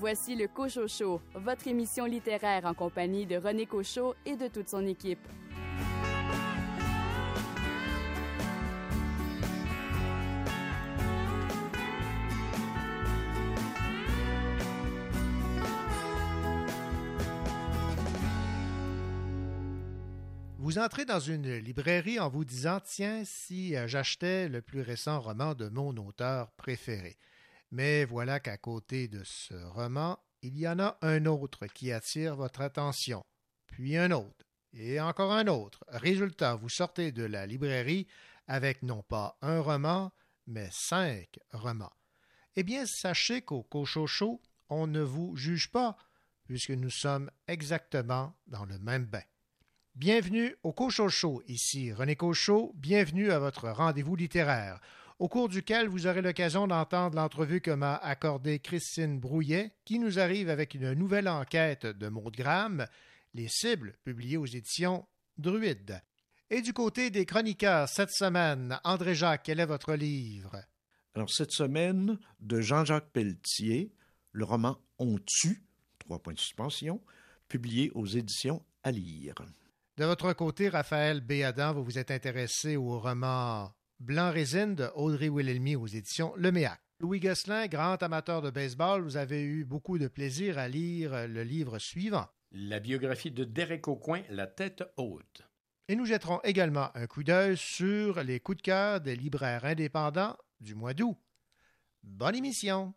Voici le Cochocho, votre émission littéraire en compagnie de René Cochot et de toute son équipe. Vous entrez dans une librairie en vous disant Tiens, si euh, j'achetais le plus récent roman de mon auteur préféré. Mais voilà qu'à côté de ce roman, il y en a un autre qui attire votre attention, puis un autre, et encore un autre. Résultat, vous sortez de la librairie avec non pas un roman, mais cinq romans. Eh bien, sachez qu'au Cochocho, on ne vous juge pas, puisque nous sommes exactement dans le même bain. Bienvenue au Cochocho, ici René Cochot, bienvenue à votre rendez-vous littéraire, au cours duquel vous aurez l'occasion d'entendre l'entrevue que m'a accordée Christine Brouillet, qui nous arrive avec une nouvelle enquête de Maud Graham, Les cibles, publiées aux éditions Druide. Et du côté des chroniqueurs cette semaine, André Jacques, quel est votre livre? Alors cette semaine, de Jean-Jacques Pelletier, le roman On tue, trois points de suspension, publié aux éditions à lire. De votre côté, Raphaël Béadan, vous vous êtes intéressé au roman Blanc résine de Audrey Wilhelmy aux éditions Le Méac. Louis Gosselin, grand amateur de baseball, vous avez eu beaucoup de plaisir à lire le livre suivant. La biographie de Derek Aucoin, La tête haute. Et nous jetterons également un coup d'œil sur les coups de cœur des libraires indépendants du mois d'août. Bonne émission!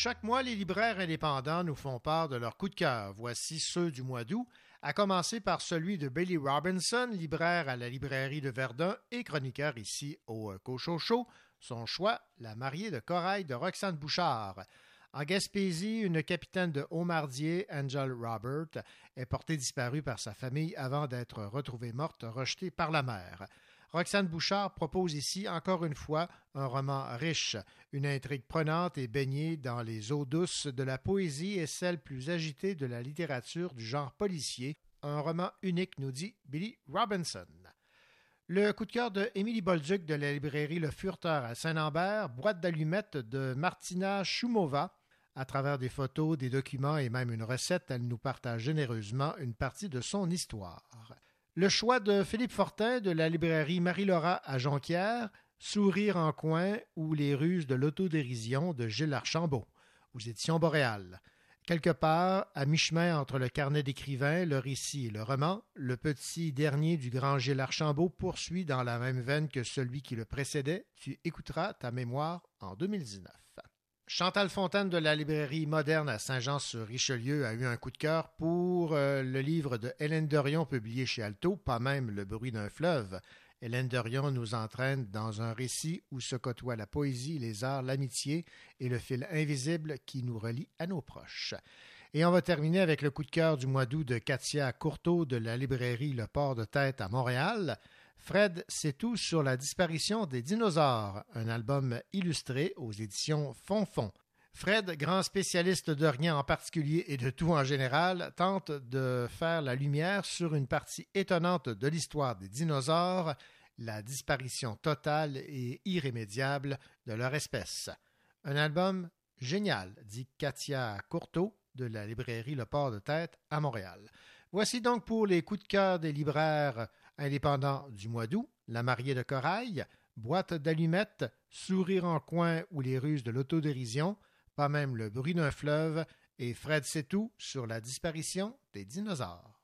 Chaque mois, les libraires indépendants nous font part de leurs coups de cœur. Voici ceux du mois d'août, à commencer par celui de Billy Robinson, libraire à la librairie de Verdun et chroniqueur ici au Cochocho. Son choix, La mariée de corail de Roxane Bouchard. En Gaspésie, une capitaine de Haumardier, Angel Robert, est portée disparue par sa famille avant d'être retrouvée morte, rejetée par la mer. Roxane Bouchard propose ici encore une fois un roman riche, une intrigue prenante et baignée dans les eaux douces de la poésie et celle plus agitée de la littérature du genre policier. Un roman unique, nous dit Billy Robinson. Le coup de cœur de Émilie Bolduc de la librairie Le Furteur à Saint-Lambert, boîte d'allumettes de Martina Shumova. À travers des photos, des documents et même une recette, elle nous partage généreusement une partie de son histoire. Le choix de Philippe Fortin de la librairie Marie-Laura à Jonquière, Sourire en coin ou Les ruses de l'autodérision de Gilles Archambault, aux éditions Boréal. Quelque part, à mi-chemin entre le carnet d'écrivain, le récit et le roman, le petit dernier du grand Gilles Archambault poursuit dans la même veine que celui qui le précédait. Tu écouteras ta mémoire en 2019. Chantal Fontaine de la librairie moderne à Saint-Jean-sur-Richelieu a eu un coup de cœur pour euh, le livre de Hélène Dorion publié chez Alto, pas même Le bruit d'un fleuve. Hélène Dorion nous entraîne dans un récit où se côtoient la poésie, les arts, l'amitié et le fil invisible qui nous relie à nos proches. Et on va terminer avec le coup de cœur du mois d'août de Katia Courteau de la librairie Le Port de Tête à Montréal. Fred c'est tout sur la disparition des dinosaures, un album illustré aux éditions Fonfon. Fred, grand spécialiste de rien en particulier et de tout en général, tente de faire la lumière sur une partie étonnante de l'histoire des dinosaures, la disparition totale et irrémédiable de leur espèce. Un album génial, dit Katia Courteau de la librairie Le Port de Tête à Montréal. Voici donc pour les coups de cœur des libraires indépendants du mois d'août, La mariée de corail, Boîte d'allumettes, Sourire en coin ou les ruses de l'autodérision, pas même le bruit d'un fleuve, et Fred tout sur la disparition des dinosaures.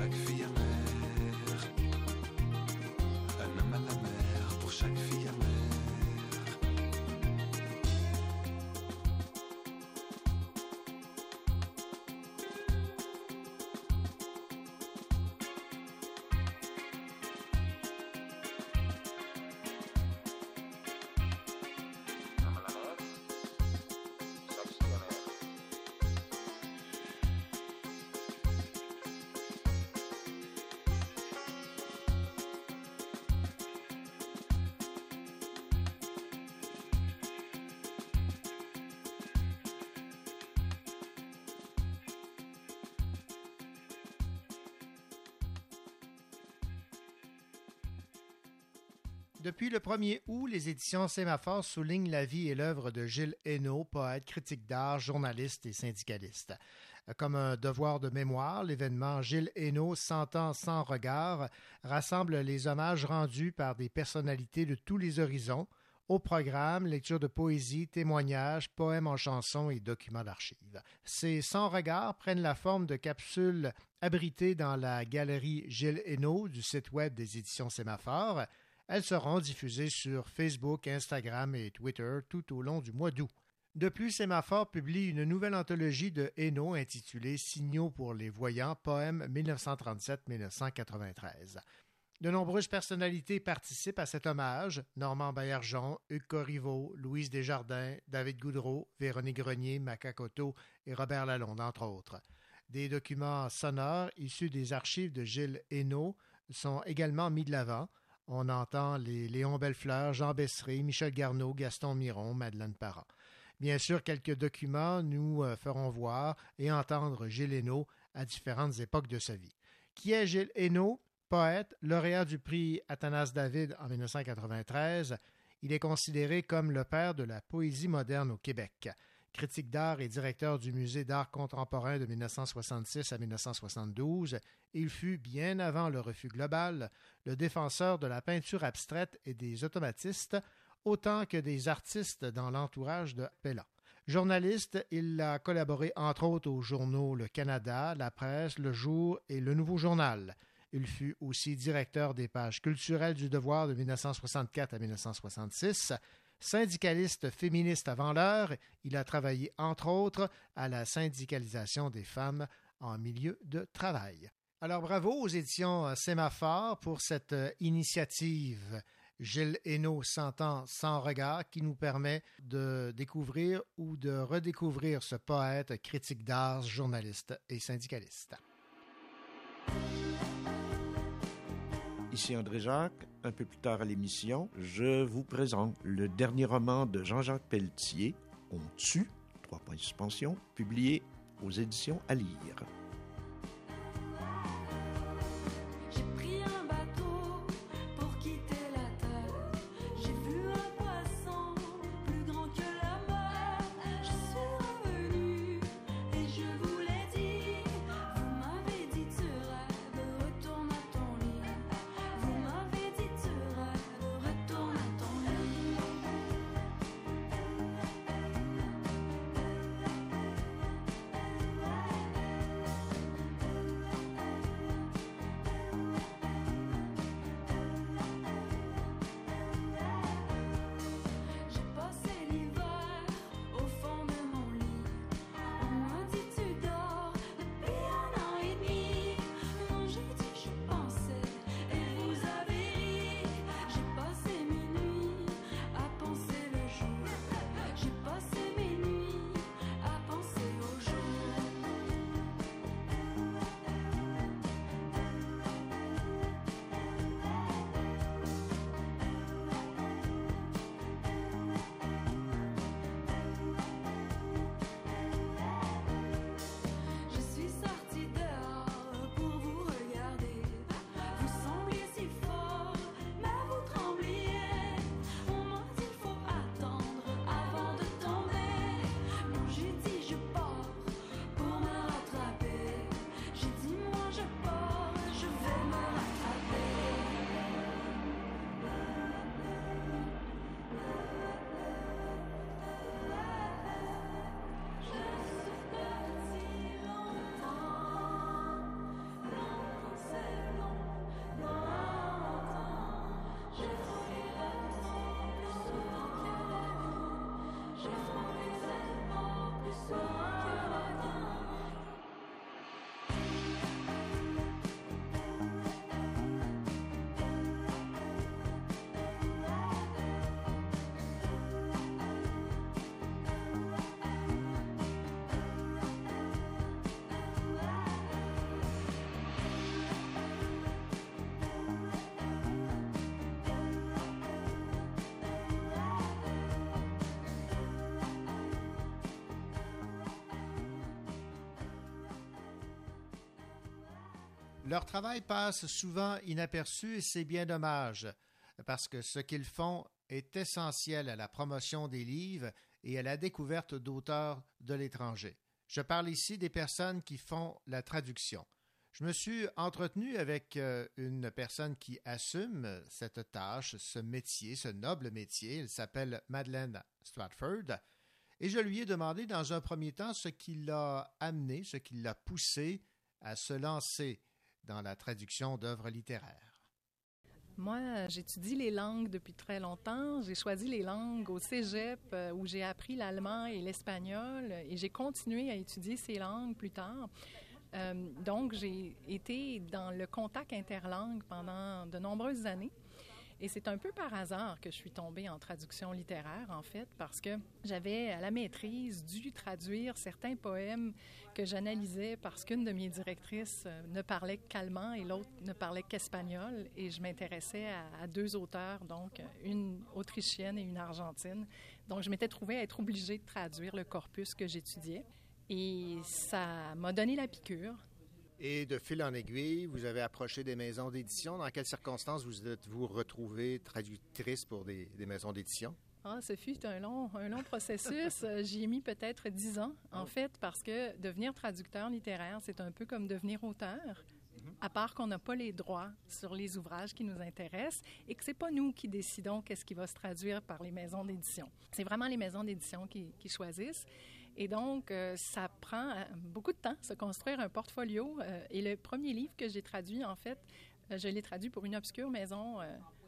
Mer, Depuis le 1er août, les éditions Sémaphore soulignent la vie et l'œuvre de Gilles Hainaut, poète, critique d'art, journaliste et syndicaliste. Comme un devoir de mémoire, l'événement Gilles Hainaut, Cent ans sans regard, rassemble les hommages rendus par des personnalités de tous les horizons. Au programme, lecture de poésie, témoignages, poèmes en chansons et documents d'archives. Ces 100 regards prennent la forme de capsules abritées dans la galerie Gilles Hainaut du site web des éditions Sémaphore. Elles seront diffusées sur Facebook, Instagram et Twitter tout au long du mois d'août. De plus, Sémaphore publie une nouvelle anthologie de Hainaut intitulée Signaux pour les voyants, poèmes 1937-1993. De nombreuses personnalités participent à cet hommage Normand Baillargeon, Hugues Corriveau, Louise Desjardins, David Goudreau, Véronique Grenier, Macacoto et Robert Lalonde, entre autres. Des documents sonores issus des archives de Gilles Hainaut sont également mis de l'avant. On entend les Léon Bellefleur, Jean Besseret, Michel Garneau, Gaston Miron, Madeleine Parent. Bien sûr, quelques documents nous feront voir et entendre Gilles Hainaut à différentes époques de sa vie. Qui est Gilles Hainaut? Poète, lauréat du prix Athanas David en 1993, il est considéré comme le père de la poésie moderne au Québec. Critique d'art et directeur du Musée d'art contemporain de 1966 à 1972, il fut, bien avant le refus global, le défenseur de la peinture abstraite et des automatistes, autant que des artistes dans l'entourage de Pella. Journaliste, il a collaboré entre autres aux journaux Le Canada, La Presse, Le Jour et Le Nouveau Journal. Il fut aussi directeur des pages culturelles du Devoir de 1964 à 1966. Syndicaliste féministe avant l'heure, il a travaillé entre autres à la syndicalisation des femmes en milieu de travail. Alors bravo aux éditions Sémaphore pour cette initiative Gilles Hainaut 100 ans sans regard qui nous permet de découvrir ou de redécouvrir ce poète, critique d'art, journaliste et syndicaliste. Ici André Jacques. Un peu plus tard à l'émission, je vous présente le dernier roman de Jean-Jacques Pelletier, On tue, trois points de suspension, publié aux éditions à lire. Leur travail passe souvent inaperçu et c'est bien dommage, parce que ce qu'ils font est essentiel à la promotion des livres et à la découverte d'auteurs de l'étranger. Je parle ici des personnes qui font la traduction. Je me suis entretenu avec euh, une personne qui assume cette tâche, ce métier, ce noble métier. Elle s'appelle Madeleine Stratford. Et je lui ai demandé dans un premier temps ce qui l'a amené, ce qui l'a poussé à se lancer dans la traduction d'œuvres littéraires. Moi, j'étudie les langues depuis très longtemps. J'ai choisi les langues au cégep euh, où j'ai appris l'allemand et l'espagnol et j'ai continué à étudier ces langues plus tard. Euh, donc, j'ai été dans le contact interlangue pendant de nombreuses années. Et c'est un peu par hasard que je suis tombée en traduction littéraire, en fait, parce que j'avais à la maîtrise dû traduire certains poèmes que j'analysais parce qu'une de mes directrices euh, ne parlait qu'allemand et l'autre ne parlait qu'espagnol. Et je m'intéressais à, à, deux auteurs, donc une autrichienne et une argentine. Donc, je m'étais trouvée à être obligée de traduire le corpus que j'étudiais. Et ça m'a donné la piqûre. Et de fil en aiguille, vous avez approché des maisons d'édition. Dans quelles circonstances vous êtes-vous retrouvée traductrice pour des, des maisons d'édition? Ah, ce fut un long, un long processus. J'y ai mis peut-être dix ans, en fait, parce que devenir traducteur littéraire, c'est un peu comme devenir auteur. À part qu'on n'a pas les droits sur les ouvrages qui nous intéressent et que c'est pas nous qui décidons qu'est-ce qui va se traduire par les maisons d'édition. C'est vraiment les maisons d'édition qui, qui choisissent. Et donc, euh, ça prend euh, beaucoup de temps, se construire un portfolio. Euh, et le premier livre que j'ai traduit, en fait, je l'ai traduit pour une obscure maison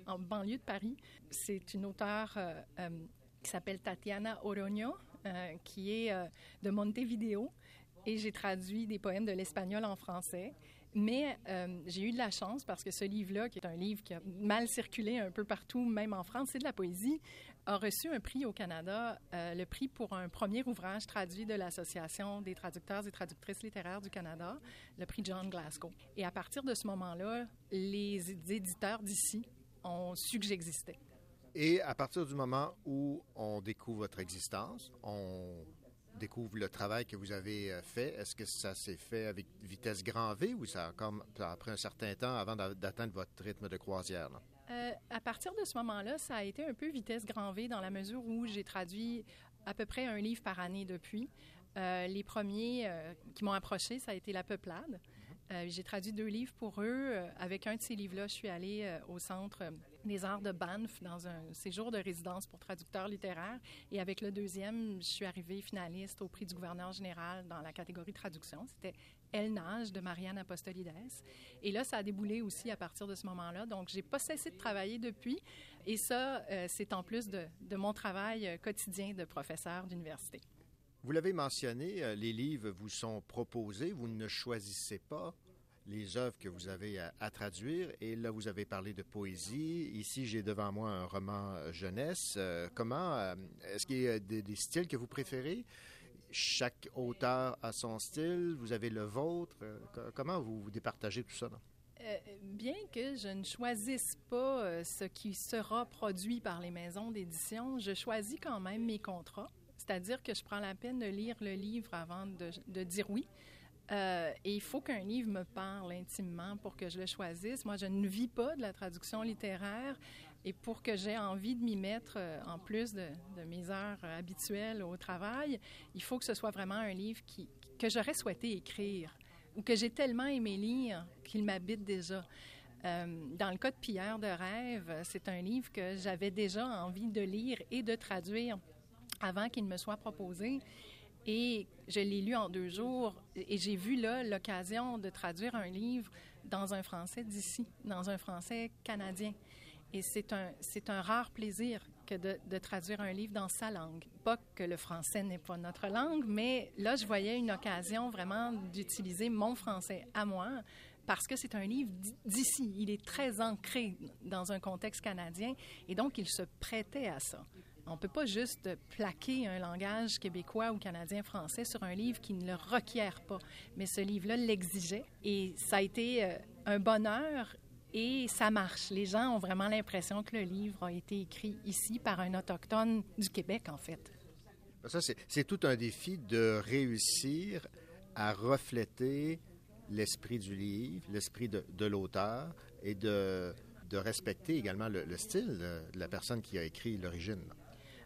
en banlieue de Paris. C'est une auteure qui s'appelle Tatiana Oroño, qui est de Montevideo. Et j'ai traduit des poèmes de l'espagnol en français. Mais j'ai eu de la chance parce que ce livre-là, qui est un livre qui a mal circulé un peu partout, même en France, c'est de la poésie, a reçu un prix au Canada, euh, le prix pour un premier ouvrage traduit de l'Association des traducteurs et traductrices littéraires du Canada, le prix John Glasgow. Et à partir de ce moment-là, les éditeurs d'ici ont su que j'existais. Et à partir du moment où on découvre votre existence, on découvre le travail que vous avez euh, fait, est-ce que ça s'est fait avec vitesse grand V ou ça a, comme, ça a pris un certain temps avant d'atteindre votre rythme de croisière? Euh, à partir de ce moment-là, ça a été un peu vitesse grand V dans la mesure où j'ai traduit à peu près un livre par année depuis. Euh, les premiers euh, qui m'ont approché, ça a été La Peuplade. Euh, j'ai traduit deux livres pour eux. avec un de ces livres-là, je suis allée au Centre des arts de Banff dans un séjour de résidence pour traducteurs littéraires. Et avec le deuxième, je suis arrivée finaliste au prix du gouverneur général dans la catégorie traduction. C'était Elle nage de Marianne Apostolides. Et là, ça a déboulé aussi à partir de ce moment-là. Donc, j'ai pas cessé de travailler depuis. Et ça, euh, c'est en plus de, mon travail quotidien de professeur d'université. Vous l'avez mentionné, euh, les livres vous sont proposés, vous ne choisissez pas les œuvres que vous avez à, traduire. Et là, vous avez parlé de poésie. Ici, j'ai devant moi un roman euh, jeunesse. Euh, comment euh, est-ce qu'il y a des, styles que vous préférez? Chaque auteur a son style. Vous avez le vôtre. Euh, comment vous, vous départagez tout ça? Euh, bien que je ne choisisse pas euh, ce qui sera produit par les maisons d'édition, je choisis quand même mes contrats. C'est-à-dire que je prends la peine de lire le livre avant de, dire oui. Et il faut qu'un livre me parle intimement pour que je le choisisse. Moi, je ne vis pas de la traduction littéraire et pour que j'ai envie de m'y mettre euh, en plus de, mes heures habituelles au travail, il faut que ce soit vraiment un livre que j'aurais souhaité écrire ou que j'ai tellement aimé lire qu'il m'habite déjà. Euh, dans le cas de Pierre de rêve, c'est un livre que j'avais déjà envie de lire et de traduire avant qu'il me soit proposé. Et je l'ai lu en deux jours et j'ai vu là l'occasion de traduire un livre dans un français d'ici, dans un français canadien. Et c'est un, c'est un rare plaisir que de, de, traduire un livre dans sa langue. Pas que le français n'est pas notre langue, mais là, je voyais une occasion vraiment d'utiliser mon français à moi parce que c'est un livre d'ici. Il est très ancré dans un contexte canadien et donc il se prêtait à ça. On ne peut pas juste plaquer un langage québécois ou canadien-français sur un livre qui ne le requiert pas. Mais ce livre-là l'exigeait et ça a été euh, un bonheur et ça marche. Les gens ont vraiment l'impression que le livre a été écrit ici par un autochtone du Québec, en fait. Ça, c'est tout un défi de réussir à refléter l'esprit du livre, l'esprit de, de l'auteur et de, de respecter également le, le style de, de la personne qui a écrit l'origine.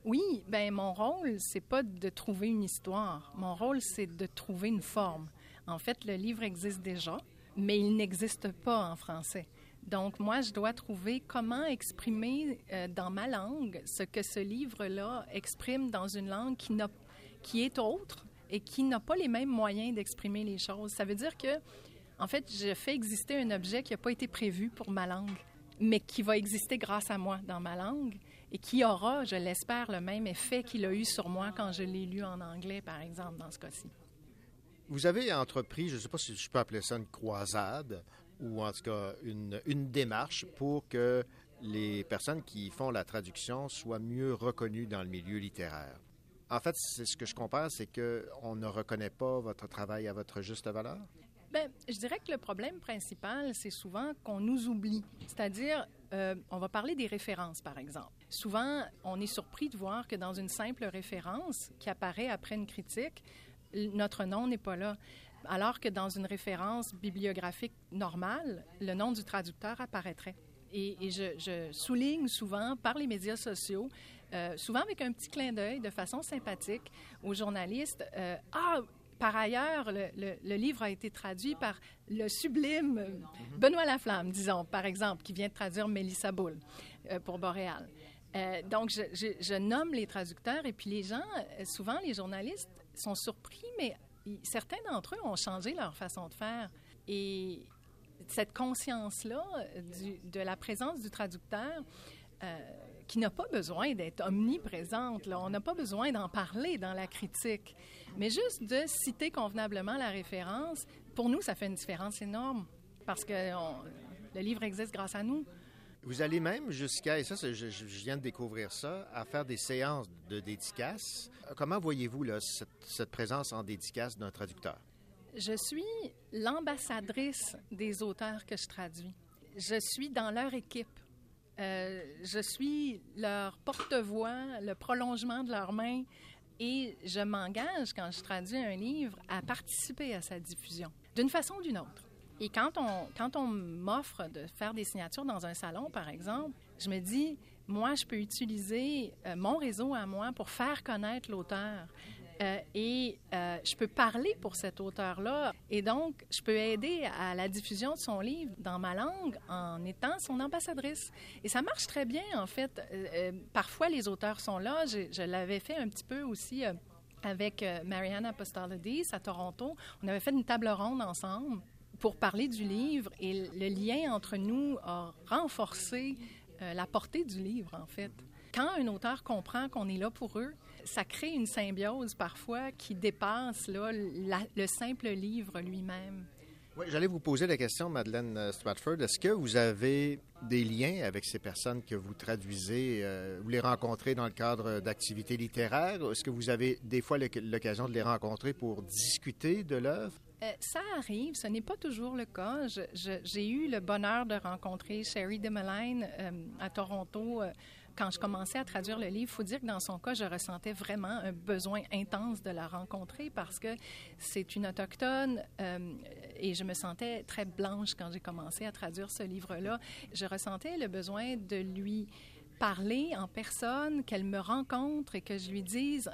Oui, ben mon rôle, c'est pas de trouver une histoire. Mon rôle, c'est de trouver une forme. En fait, le livre existe déjà, mais il n'existe pas en français. Donc, moi, je dois trouver comment exprimer euh, dans ma langue ce que ce livre-là exprime dans une langue qui, qui est autre et qui n'a pas les mêmes moyens d'exprimer les choses. Ça veut dire que, en fait, je fais exister un objet qui n'a pas été prévu pour ma langue, mais qui va exister grâce à moi dans ma langue et qui aura, je l'espère, le même effet qu'il a eu sur moi quand je l'ai lu en anglais, par exemple, dans ce cas-ci. Vous avez entrepris, je ne sais pas si je peux appeler ça une croisade, ou en tout cas une, une démarche pour que les personnes qui font la traduction soient mieux reconnues dans le milieu littéraire. En fait, c'est ce que je comprends, c'est qu'on ne reconnaît pas votre travail à votre juste valeur? Bien, je dirais que le problème principal, c'est souvent qu'on nous oublie. C'est-à-dire, euh, on va parler des références, par exemple. Souvent, on est surpris de voir que dans une simple référence qui apparaît après une critique, notre nom n'est pas là. Alors que dans une référence bibliographique normale, le nom du traducteur apparaîtrait. Et, je, souligne souvent par les médias sociaux, euh, souvent avec un petit clin d'œil, de façon sympathique, aux journalistes, euh, ah, par ailleurs, le, livre a été traduit par le sublime Benoît Laflamme, disons, par exemple, qui vient de traduire Mélissa Boule euh, pour Boréal. Donc, je, je, nomme les traducteurs et puis les gens, souvent les journalistes sont surpris, mais certains d'entre eux ont changé leur façon de faire. Et cette conscience-là de la présence du traducteur, euh, qui n'a pas besoin d'être omniprésente. Là. On n'a pas besoin d'en parler dans la critique. Mais juste de citer convenablement la référence, pour nous, ça fait une différence énorme parce que le livre existe grâce à nous. Vous allez même jusqu'à, et ça, je, viens de découvrir ça, à faire des séances de dédicaces. Comment voyez-vous cette présence en dédicace d'un traducteur? Je suis l'ambassadrice des auteurs que je traduis. Je suis dans leur équipe. Euh, je suis leur porte-voix, le prolongement de leurs mains, et je m'engage, quand je traduis un livre, à participer à sa diffusion, d'une façon ou d'une autre. Et quand on, m'offre de faire des signatures dans un salon, par exemple, je me dis, moi, je peux utiliser euh, mon réseau à moi pour faire connaître l'auteur. Euh, et euh, je peux parler pour cet auteur-là. Et donc, je peux aider à la diffusion de son livre dans ma langue en étant son ambassadrice. Et ça marche très bien, en fait. Parfois, les auteurs sont là. Je, l'avais fait un petit peu aussi avec Mariana Apostolidis à Toronto. On avait fait une table ronde ensemble pour parler du livre et le lien entre nous a renforcé la portée du livre, en fait. Quand un auteur comprend qu'on est là pour eux, ça crée une symbiose parfois qui dépasse là, le simple livre lui-même. J'allais vous poser la question, Madeleine euh, Stratford. Est-ce que vous avez des liens avec ces personnes que vous traduisez? Euh, vous les rencontrez dans le cadre d'activités littéraires? Est-ce que vous avez des fois l'occasion de les rencontrer pour discuter de l'œuvre? Euh, ça arrive, ce n'est pas toujours le cas. J'ai eu le bonheur de rencontrer Sherry DeMeline euh, à Toronto. Euh, quand je commençais à traduire le livre, il faut dire que dans son cas, je ressentais vraiment un besoin intense de la rencontrer parce que c'est une autochtone et je me sentais très blanche quand j'ai commencé à traduire ce livre-là. Je ressentais le besoin de lui parler en personne, qu'elle me rencontre et que je lui dise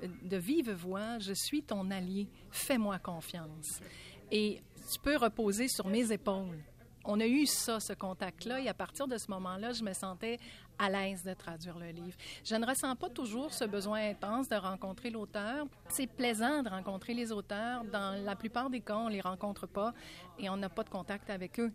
de vive voix, je suis ton allié, fais-moi confiance. Et tu peux reposer sur mes épaules on a eu ça, ce contact-là, et à partir de ce moment-là, je me sentais à l'aise de traduire le livre. Je ne ressens pas toujours ce besoin intense de rencontrer l'auteur. C'est plaisant de rencontrer les auteurs. Dans la plupart des cas, on les rencontre pas et on n'a pas de contact avec eux.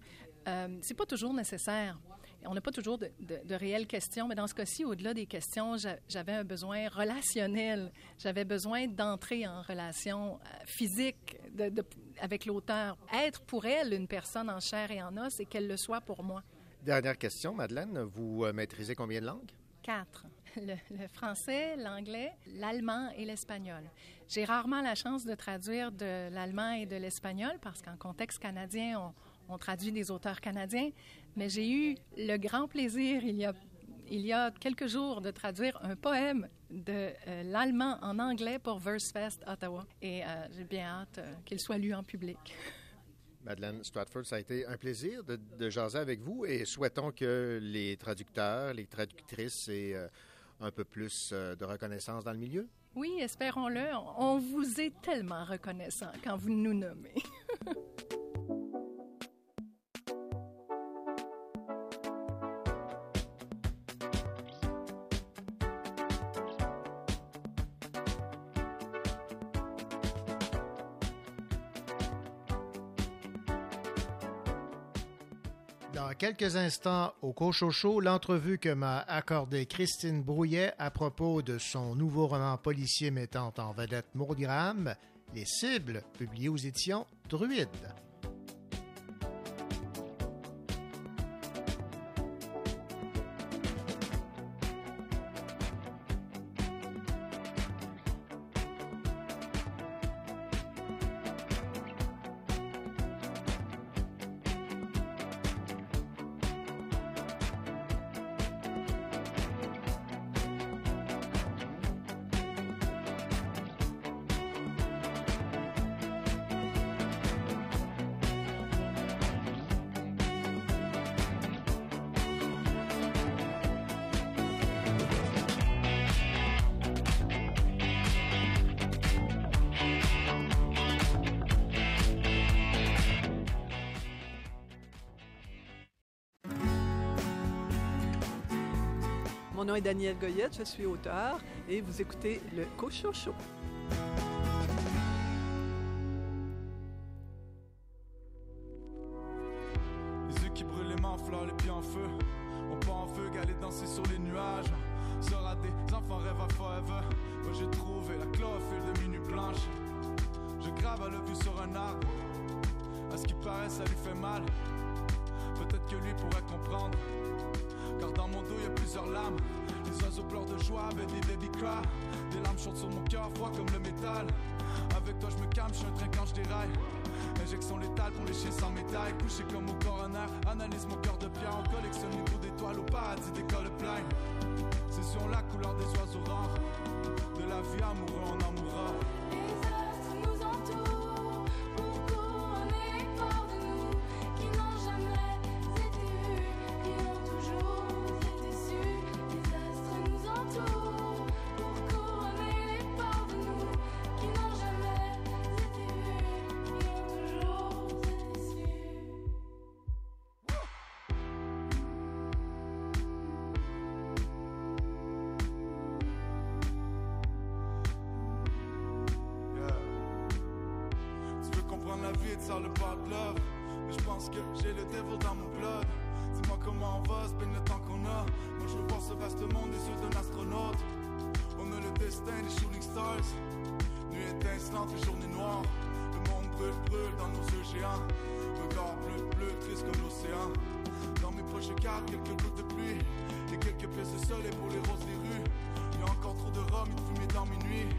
Euh, c'est pas toujours nécessaire. On n'a pas toujours de, de, de, réelles questions, mais dans ce cas-ci, au-delà des questions, j'avais un besoin relationnel. J'avais besoin d'entrer en relation euh, physique de, avec l'auteur. Être pour elle une personne en chair et en os et qu'elle le soit pour moi. Dernière question, Madeleine. Vous euh, maîtrisez combien de langues? Quatre. Le, le français, l'anglais, l'allemand et l'espagnol. J'ai rarement la chance de traduire de l'allemand et de l'espagnol parce qu'en contexte canadien, on, on traduit des auteurs canadiens, mais j'ai eu le grand plaisir il y a il y a quelques jours de traduire un poème de euh, l'allemand en anglais pour VerseFest Ottawa et euh, j'ai bien hâte euh, qu'il soit lu en public. Madeleine Stratford, ça a été un plaisir de, de jaser avec vous et souhaitons que les traducteurs, les traductrices aient un peu plus de reconnaissance dans le milieu. Oui, espérons-le. On vous est tellement reconnaissant quand vous nous nommez. quelques instants, au Cochocho, l'entrevue que m'a accordée Christine Brouillet à propos de son nouveau roman policier mettant en vedette Maud Les cibles, publié aux éditions Druide. Daniel Goyette, je suis auteur et vous écoutez le Cocho Show. Pleurent de joie, baby, baby cry. Des larmes chantent sur mon cœur, froid comme le métal. Avec toi, je me calme, je suis un quand je déraille. Injection létale pour les chiens sans médaille. Couché comme au coroner, analyse mon cœur de pierre. On collectionne les bouts d'étoiles au paradis d'école plein. C'est sur la couleur des oiseaux rares. De la vie amoureux, on en mourra. Quelques gouttes de pluie. Et quelques pièces de soleil pour les roses des rues. Y a encore trop de rhum de fumée dans mes nuits.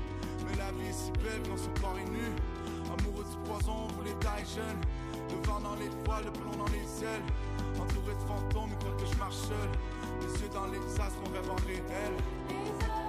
Mais la vie est si belle quand son corps est nu. Amoureux du poison, vous les tailles jeunes. Le vent dans les voiles, le plomb dans les ailes. Entouré de fantômes, ils croient que je marche seul. Les yeux dans les astres, on rêve en réel.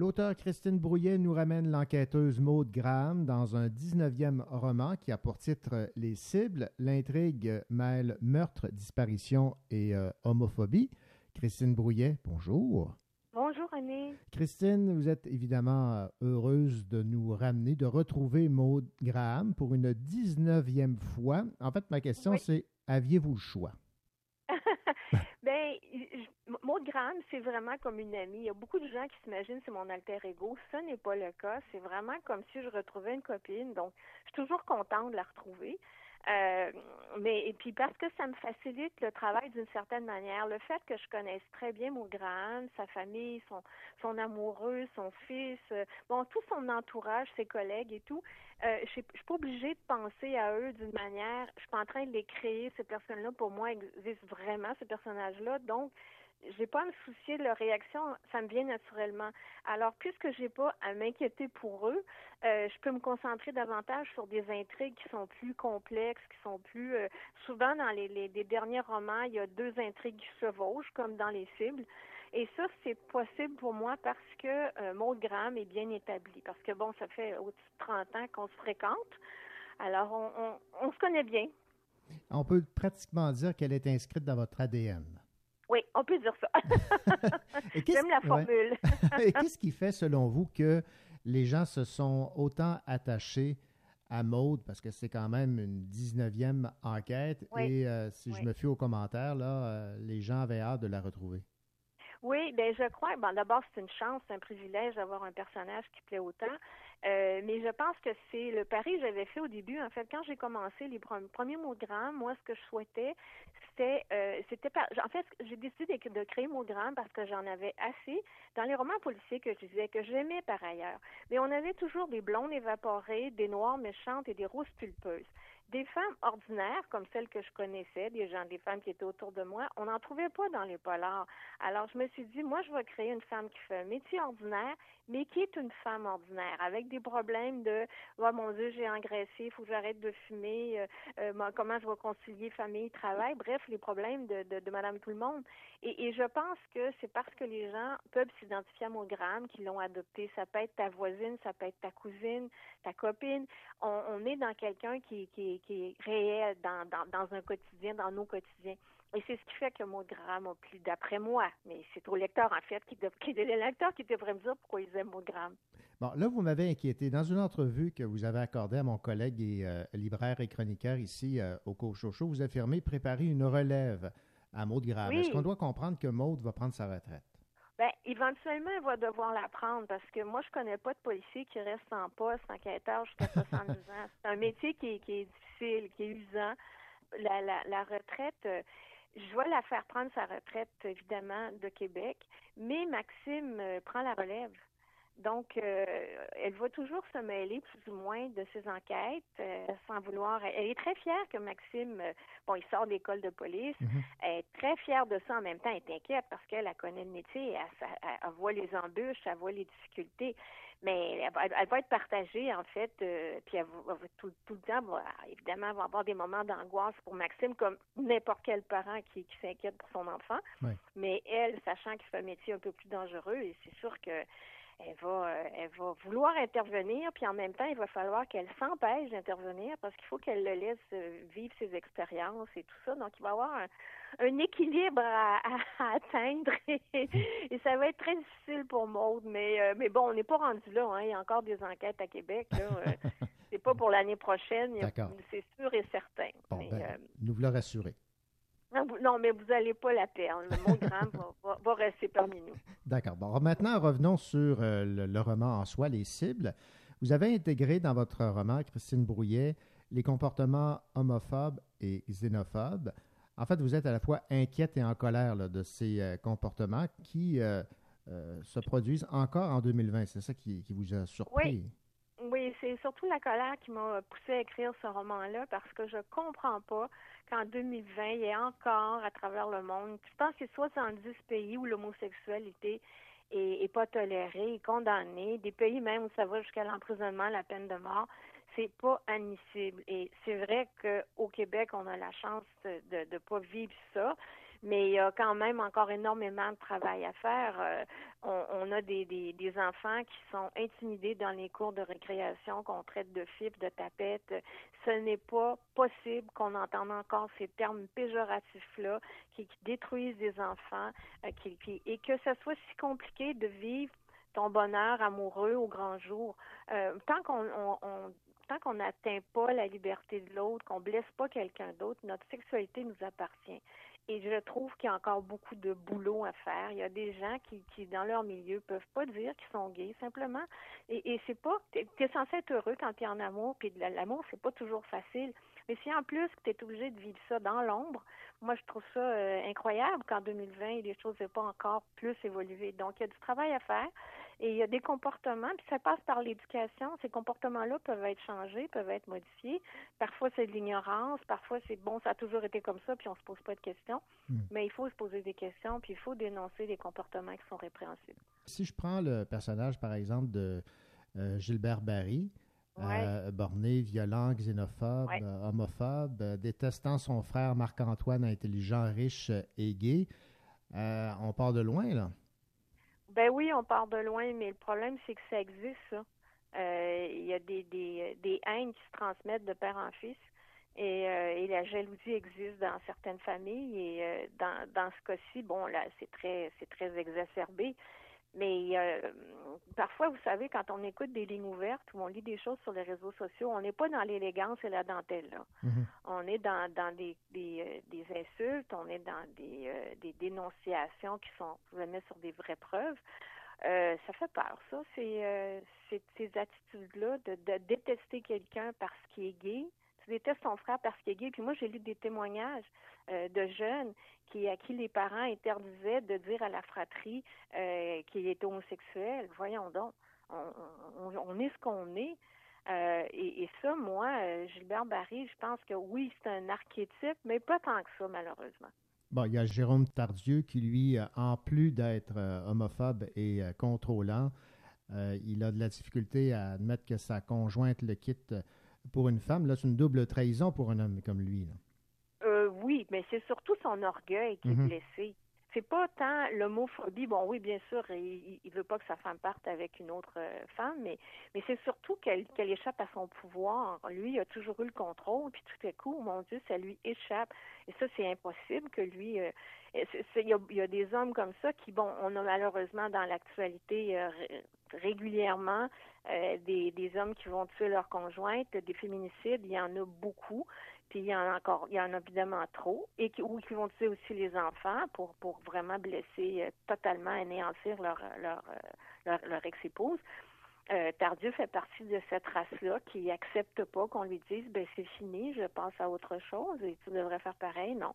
L'auteur Christine Brouillet nous ramène l'enquêteuse Maude Graham dans un 19e roman qui a pour titre Les cibles. L'intrigue mêle meurtre, disparition et euh, homophobie. Christine Brouillet, bonjour. Bonjour René. Christine, vous êtes évidemment euh, heureuse de nous ramener, de retrouver Maud Graham pour une 19e fois. En fait, ma question, Oui. c'est aviez-vous le choix? ben, Maud Graham, c'est vraiment comme une amie. Il y a beaucoup de gens qui s'imaginent c'est mon alter ego. Ce n'est pas le cas. C'est vraiment comme si je retrouvais une copine. Donc, je suis toujours contente de la retrouver. Euh, mais et puis parce que ça me facilite le travail d'une certaine manière, le fait que je connaisse très bien Maud Graham, sa famille, son son amoureux, son fils, euh, bon tout son entourage, ses collègues et tout, euh, je suis pas obligée de penser à eux d'une manière. Je suis pas en train de les créer. Ces personnes-là, pour moi, existent vraiment ces personnages-là. Donc j'ai pas à me soucier de leur réaction, ça me vient naturellement. Alors, puisque j'ai pas à m'inquiéter pour eux, euh, je peux me concentrer davantage sur des intrigues qui sont plus complexes, qui sont plus euh, souvent dans les, les, derniers romans, il y a deux intrigues qui se chevauchent, comme dans les cibles. Et ça, c'est possible pour moi parce que euh, Maud Graham est bien établi. Parce que bon, ça fait au-dessus de 30 ans qu'on se fréquente. Alors, on, on se connaît bien. On peut pratiquement dire qu'elle est inscrite dans votre ADN. Oui, on peut dire ça. J'aime la formule. Et qu'est-ce qui fait, selon vous, que les gens se sont autant attachés à Maude, parce que c'est quand même une 19e enquête, Oui. et euh, si je me fie aux commentaires, là, euh, les gens avaient hâte de la retrouver. Oui, ben je crois. Bon, d'abord, c'est une chance, c'est un privilège d'avoir un personnage qui plaît autant. Euh, mais je pense que c'est le pari que j'avais fait au début. En fait, quand j'ai commencé les pre- premiers gramme, moi, ce que je souhaitais, c'était, euh, c'était par- en fait, j'ai décidé de, créer gramme parce que j'en avais assez dans les romans policiers que je disais que j'aimais par ailleurs. Mais on avait toujours des blondes évaporées, des noires méchantes et des roses pulpeuses. Des femmes ordinaires, comme celles que je connaissais, des gens, des femmes qui étaient autour de moi, on n'en trouvait pas dans les polars. Alors, je me suis dit, moi, je vais créer une femme qui fait un métier ordinaire, mais qui est une femme ordinaire, avec des problèmes de, oh mon Dieu, j'ai engraissé, il faut que j'arrête de fumer, euh, euh, comment je vais concilier famille, travail, bref, les problèmes de, Madame Tout le Monde. Et, je pense que c'est parce que les gens peuvent s'identifier à Monogramme qu'ils l'ont adopté. Ça peut être ta voisine, ça peut être ta cousine, ta copine. On, on est dans quelqu'un qui, qui, qui est réel dans, dans un quotidien, dans nos quotidiens. Et c'est ce qui fait que Monogramme a plu, d'après moi. Mais c'est au lecteur, en fait, qui, de, qui est le lecteur qui devrait me dire pourquoi ils aiment Monogramme. Bon, là, vous m'avez inquiété. Dans une entrevue que vous avez accordée à mon collègue et euh, libraire et chroniqueur ici euh, au Cochocho, vous affirmez préparer une relève à Maude Graham. Oui. Est-ce qu'on doit comprendre que Maude va prendre sa retraite? Ben, éventuellement, elle va devoir la prendre parce que moi, je connais pas de policier qui reste en poste, enquêteur jusqu'à 70 ans. C'est un métier qui est, qui est difficile, qui est usant. La, la, la retraite, euh, je vais la faire prendre sa retraite, évidemment, de Québec, mais Maxime euh, prend la relève. Donc, euh, elle va toujours se mêler plus ou moins de ses enquêtes, euh, sans vouloir. Elle est très fière que Maxime, euh, bon, il sort de l'école de police. Elle est très fière de ça. En même temps, elle est inquiète parce qu'elle elle connaît le métier, elle, elle- elle voit les embûches, elle voit les difficultés. Mais elle va, elle va être partagée, en fait, euh, puis elle va, elle va tout, tout le temps, va- évidemment, elle va avoir des moments d'angoisse pour Maxime, comme n'importe quel parent qui, qui s'inquiète pour son enfant. Oui. Mais elle, sachant qu'il fait un métier un peu plus dangereux, et c'est sûr que elle va, euh, elle va vouloir intervenir, puis en même temps, il va falloir qu'elle s'empêche d'intervenir parce qu'il faut qu'elle le laisse euh, vivre ses expériences et tout ça. Donc, il va y avoir un, un équilibre à, à- à atteindre et, et ça va être très difficile pour Maude. Mais, euh, mais bon, on n'est pas rendu là. Hein. Il y a encore des enquêtes à Québec. Là. Euh, c'est pas pour l'année prochaine, c'est sûr et certain. Bon, Mais, ben, euh, nous vous le rassurer. non, vous- non, mais vous n'allez pas la perdre. Le mot Graham va, va- va rester parmi nous. D'accord. Bon, maintenant, revenons sur euh, le, le roman en soi, les cibles. Vous avez intégré dans votre roman, Christine Brouillet, les comportements homophobes et xénophobes. En fait, vous êtes à la fois inquiète et en colère de ces euh, comportements qui euh, euh, se produisent encore en 2020. C'est ça qui, vous a surpris. Oui, c'est surtout la colère qui m'a poussé à écrire ce roman-là parce que je comprends pas qu'en 2020, il y ait encore à travers le monde, je pense a 70 pays où l'homosexualité est, pas tolérée, condamnée, des pays même où ça va jusqu'à l'emprisonnement, la peine de mort. C'est pas admissible. Et c'est vrai qu'au Québec, on a la chance de ne pas vivre ça, mais il y a quand même encore énormément de travail à faire. Euh, on, a des, des, enfants qui sont intimidés dans les cours de récréation, qu'on traite de fibres, de tapettes. Ce n'est pas possible qu'on entende encore ces termes péjoratifs-là qui, qui détruisent des enfants euh, qui, et que ce soit si compliqué de vivre ton bonheur amoureux au grand jour. Euh, tant qu'on on, on- tant qu'on n'atteint pas la liberté de l'autre, qu'on blesse pas quelqu'un d'autre, notre sexualité nous appartient. Et je trouve qu'il y a encore beaucoup de boulot à faire. Il y a des gens qui, qui dans leur milieu, peuvent pas dire qu'ils sont gays, simplement. Et, et c'est pas, t'es es censé être heureux quand tu es en amour, puis l'amour, c'est pas toujours facile. Mais si en plus que tu es obligé de vivre ça dans l'ombre, moi je trouve ça euh, incroyable qu'en 2020, les choses n'aient pas encore plus évolué. Donc il y a du travail à faire et il y a des comportements, puis ça passe par l'éducation. Ces comportements-là peuvent être changés, peuvent être modifiés. Parfois c'est de l'ignorance, parfois c'est bon, ça a toujours été comme ça, puis on se pose pas de questions. Hmm. Mais il faut se poser des questions, puis il faut dénoncer les comportements qui sont répréhensibles. Si je prends le personnage, par exemple, de euh, Gilbert Barry, euh, borné, violent, xénophobe, Ouais. euh, homophobe, euh, détestant son frère Marc-Antoine, intelligent, riche et gay, on part de loin, là. Ben oui, on part de loin, mais le problème, c'est que ça existe, ça. Euh, Il y a des, des, des haines qui se transmettent de père en fils. Et, euh, et la jalousie existe dans certaines familles. Et euh, dans, dans ce cas-ci, bon, là, c'est très, c'est très exacerbé. Mais euh, parfois, vous savez, quand on écoute des lignes ouvertes ou on lit des choses sur les réseaux sociaux, on n'est pas dans l'élégance et la dentelle. Là. On est dans, dans des, des, euh, des insultes, on est dans des, euh, des dénonciations qui sont jamais sur des vraies preuves. Euh, ça fait peur, ça. C'est euh, c'est- ces attitudes-là de, de détester quelqu'un parce qu'il est gay. Tu détestes ton frère parce qu'il est gay. Puis moi, j'ai lu des témoignages euh, de jeunes qui à qui les parents interdisaient de dire à la fratrie euh, qu'il est homosexuel. Voyons donc. On, est ce qu'on est. Euh, et, et ça, moi, Gilbert Barry, je pense que oui, c'est un archétype, mais pas tant que ça, malheureusement. Bon, il y a Jérôme Tardieu qui, lui, en plus d'être homophobe et contrôlant, il a de la difficulté à admettre que sa conjointe le quitte pour une femme. Là, c'est une double trahison pour un homme comme lui. là. Euh, oui, mais c'est surtout son orgueil qui Mhm. est blessé. C'est pas tant l'homophobie. Bon, oui, bien sûr, il, il veut pas que sa femme parte avec une autre euh, femme, mais, mais c'est surtout qu'elle échappe à son pouvoir. Lui, il a toujours eu le contrôle, puis tout à coup, mon Dieu, ça lui échappe. Et ça, c'est impossible que lui. euh, il, y a, il y a des hommes comme ça qui, bon, on a malheureusement dans l'actualité euh, régulièrement euh, des, des hommes qui vont tuer leur conjointe, des féminicides, il y en a beaucoup. Puis il y en a encore, il y en a évidemment trop, et qui, ou qui vont tuer aussi les enfants pour, pour vraiment blesser euh, totalement, anéantir leur, leur, euh, leur, leur ex-épouse. Tardieu fait partie de cette race-là qui accepte pas qu'on lui dise ben c'est fini, je passe à autre chose et tu devrais faire pareil. Non.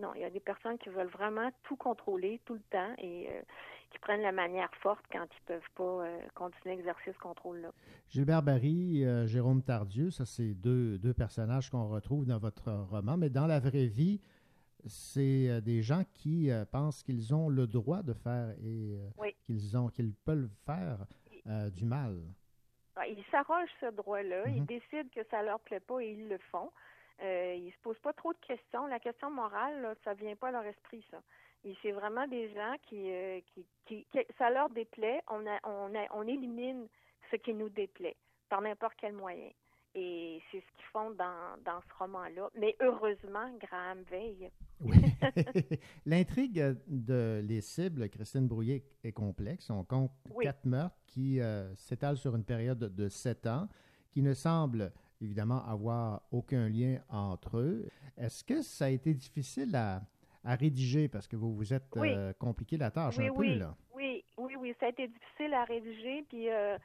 Non, il y a des personnes qui veulent vraiment tout contrôler tout le temps et euh, qui prennent la manière forte quand ils peuvent pas euh, continuer à exercer ce contrôle-là. Gilbert Barry, euh, Jérôme Tardieu, ça, c'est deux, deux personnages qu'on retrouve dans votre roman. Mais dans la vraie vie, c'est euh, des gens qui pensent qu'ils ont le droit de faire et Oui. qu'ils ont qu'ils peuvent faire du mal. Ah, Ils s'arrogent ce droit-là, ils Mhm. décident que ça leur plaît pas et ils le font. Euh, ils se posent pas trop de questions. La question morale, là, ça vient pas à leur esprit, ça. Et c'est vraiment des gens qui, euh, qui, qui, qui- ça leur déplaît. On, a, on, a, on élimine ce qui nous déplaît par n'importe quel moyen. Et c'est ce qu'ils font dans, dans ce roman-là. Mais heureusement, Graham veille. Oui. L'intrigue de Les cibles, Christine Brouillet, est complexe. On compte Oui. quatre meurtres qui euh, s'étalent sur une période de, de sept ans, qui ne semblent évidemment avoir aucun lien entre eux. Est-ce que ça a été difficile à, à rédiger? Parce que vous vous êtes Oui. euh, compliqué la tâche oui, un oui, peu là? oui, oui, oui, ça a été difficile à rédiger. Puis euh,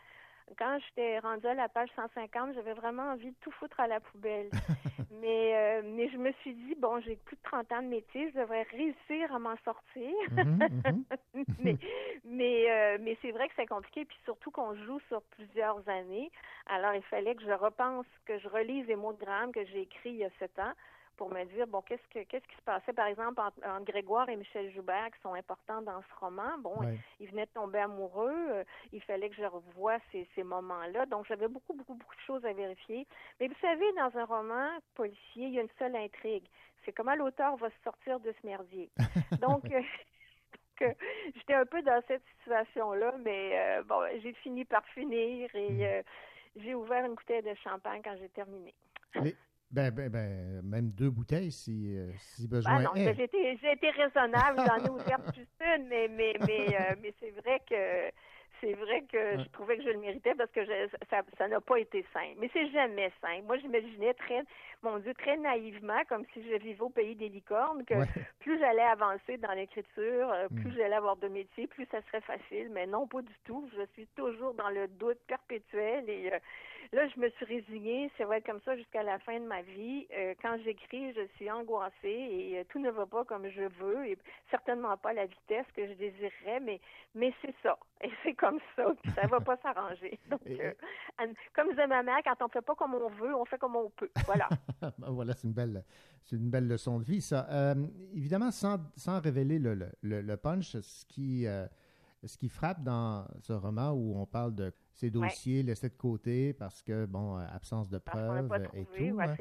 quand j'étais rendue à la page 150, j'avais vraiment envie de tout foutre à la poubelle. mais, euh, mais je me suis dit, bon, j'ai plus de 30 ans de métier, je devrais réussir à m'en sortir. Mhm, mais mais, euh, mais c'est vrai que c'est compliqué, puis surtout qu'on joue sur plusieurs années. Alors, il fallait que je repense, que je relise les mots de Graham que j'ai écrits il y a sept ans pour me dire bon qu'est-ce que qu'est-ce qui se passait par exemple entre, entre Grégoire et Michel Joubert qui sont importants dans ce roman? Bon, Ouais. ils venaient de tomber amoureux, euh, il fallait que je revoie ces, ces moments-là. Donc j'avais beaucoup beaucoup beaucoup de choses à vérifier. Mais vous savez, dans un roman policier, il y a une seule intrigue. C'est comment l'auteur va se sortir de ce merdier. Donc, euh, euh, j'étais un peu dans cette situation-là, mais euh, bon, j'ai fini par finir et euh, j'ai ouvert une bouteille de champagne quand j'ai terminé. Les- ben, ben, ben, même deux bouteilles si, euh, si Ah besoin non, est. j'ai été, j'ai été raisonnable, j'en ai ouvert plus une, mais, mais, mais, euh, mais c'est vrai que c'est vrai que je trouvais que je le méritais parce que je- ça ça n'a pas été simple. Mais c'est jamais simple. Moi, j'imaginais très, mon Dieu, très naïvement, comme si je vivais au pays des licornes, que Ouais. plus j'allais avancer dans l'écriture, euh, plus Mm. j'allais avoir de métier, plus ça serait facile. Mais non, pas du tout. Je suis toujours dans le doute perpétuel et euh, là, je me suis résignée. Ça va être comme ça jusqu'à la fin de ma vie. Euh, quand j'écris, je suis angoissée et euh, tout ne va pas comme je veux et certainement pas à la vitesse que je désirerais, mais, mais c'est ça. Et c'est comme ça. Puis ça va pas s'arranger. Donc, euh, comme disait ma mère, quand on fait pas comme on veut, on fait comme on peut. Voilà. Ben voilà, c'est une belle, c'est une belle leçon de vie, ça. Euh, évidemment, sans, sans révéler le, le- le- punch, ce qui, ce qui frappe dans ce roman où on parle de ces dossiers laissés de côté parce que, bon, euh, absence de preuves et tout. ou hein,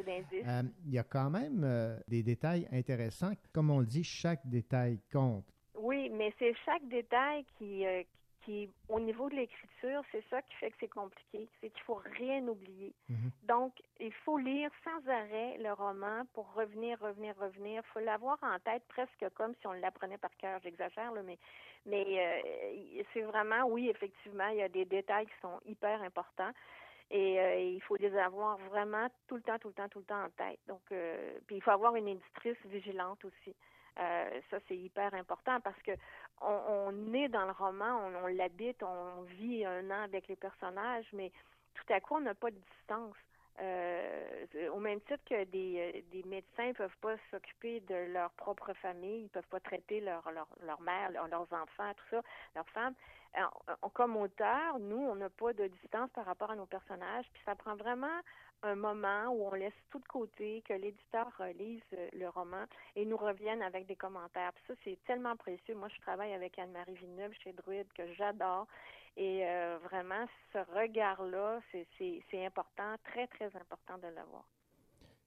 euh, Il y a quand même euh, des détails intéressants. Comme on le dit, chaque détail compte. Oui, mais c'est chaque détail qui, euh, qui, au niveau de l'écriture, c'est ça qui fait que c'est compliqué. C'est qu'il faut rien oublier. Mhm. Donc, il faut lire sans arrêt le roman pour revenir, revenir, revenir. Il faut l'avoir en tête presque comme si on l'apprenait par cœur. J'exagère, là, mais, mais euh, c'est vraiment, oui, effectivement, il y a des détails qui sont hyper importants. Et euh, il faut les avoir vraiment tout le temps, tout le temps, tout le temps en tête. Donc, euh, puis il faut avoir une éditrice vigilante aussi. Euh, ça, c'est hyper important parce que on, on est dans le roman, on, l'habite, on vit un an avec les personnages, mais tout à coup, on n'a pas de distance. Euh, au même titre que des, euh, des médecins ne peuvent pas s'occuper de leur propre famille, ils peuvent pas traiter leur, leur, leur mère, leur- leurs enfants, tout ça, leurs femmes. Comme auteur, nous, on n'a pas de distance par rapport à nos personnages, puis ça prend vraiment un moment où on laisse tout de côté, que l'éditeur relise euh, le roman et nous revienne avec des commentaires. Puis ça, c'est tellement précieux. Moi, je travaille avec Anne-Marie Villeneuve chez Druide, que j'adore. Et euh, vraiment, ce regard-là, c'est- important, très, très important de l'avoir.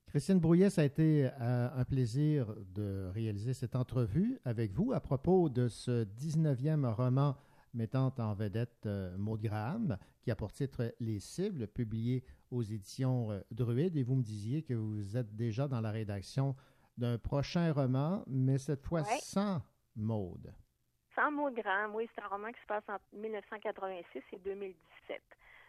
Christine Brouillet, ça a été euh, un plaisir de réaliser cette entrevue avec vous à propos de ce 19e roman mettant en vedette Maud Graham, qui a pour titre Les cibles, publié aux éditions euh, Druide. Et vous me disiez que vous êtes déjà dans la rédaction d'un prochain roman, mais cette fois Ouais. sans Maude. Sans mots de grand, oui, c'est un roman qui se passe entre 1986 et 2017.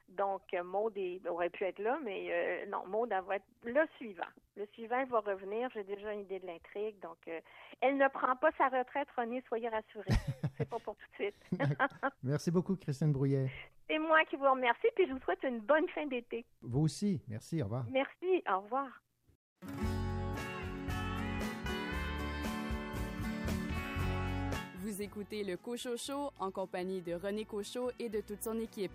Donc, euh, Maud aurait pu être là, mais euh, non, Maud, elle va être le suivant. Le suivant, va revenir. J'ai déjà une idée de l'intrigue. Donc, euh, elle ne prend pas sa retraite, René, soyez rassurés. c'est pas pour tout de suite. Merci beaucoup, Christine Brouillet. C'est moi qui vous remercie, puis je vous souhaite une bonne fin d'été. Vous aussi. Merci. Au revoir. Merci, au revoir. Vous écoutez le Cochot Show en compagnie de René Cochot et de toute son équipe.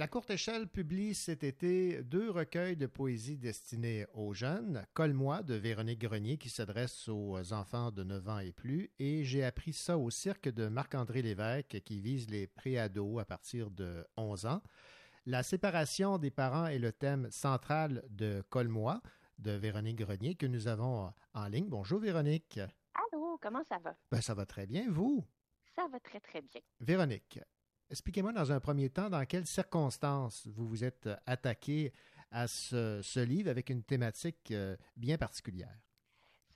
La Courte Échelle publie cet été deux recueils de poésie destinés aux jeunes. Colle-moi de Véronique Grenier qui s'adresse aux enfants de 9 ans et plus. Et j'ai appris ça au cirque de Marc-André Lévesque qui vise les préados à partir de 11 ans. La séparation des parents est le thème central de Colle-moi de Véronique Grenier que nous avons en ligne. Bonjour Véronique. Allô, comment ça va? Ben, ça va très bien, vous? Ça va très, très bien. Véronique, expliquez-moi dans un premier temps dans quelles circonstances vous vous êtes attaqué à ce, ce livre avec une thématique euh, bien particulière.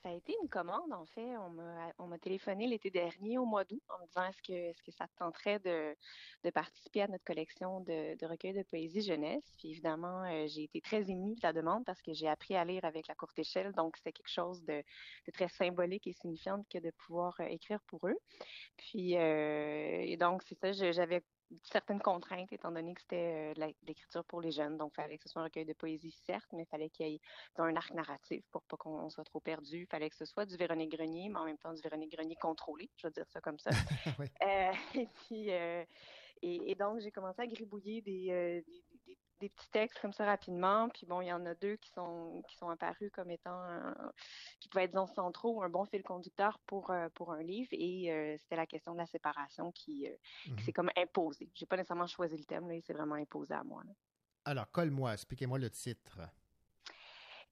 Ça a été une commande, en fait. On m'a, on m'a téléphoné l'été dernier, au mois d'août, en me disant est-ce que, est-ce que ça te tenterait de, de participer à notre collection de, de recueils de poésie jeunesse? Puis évidemment, euh, j'ai été très émue de la demande parce que j'ai appris à lire avec la courte échelle, donc c'était quelque chose de, très symbolique et signifiant que de pouvoir euh, écrire pour eux. Puis, euh, et donc, c'est ça, j'avais certaines contraintes, étant donné que c'était euh, l'écriture pour les jeunes. Donc, il fallait que ce soit un recueil de poésie, certes, mais il fallait qu'il y ait un arc narratif pour pas qu'on soit trop perdu. Il fallait que ce soit du Véronique Grenier, mais en même temps du Véronique Grenier contrôlé, je vais dire ça comme ça. Oui. Euh, et puis, euh, et, et donc, j'ai commencé à gribouiller des, des, des- petits textes comme ça rapidement. Puis bon, il y en a deux qui sont, qui sont apparus comme étant, un- qui pouvaient être disons, centraux, un bon fil conducteur pour, euh, pour un livre. Et euh, c'était la question de la séparation qui, euh, qui s'est comme imposée. J'ai pas nécessairement choisi le thème, là, il s'est vraiment imposé à moi. là. Alors, colle-moi, expliquez-moi le titre.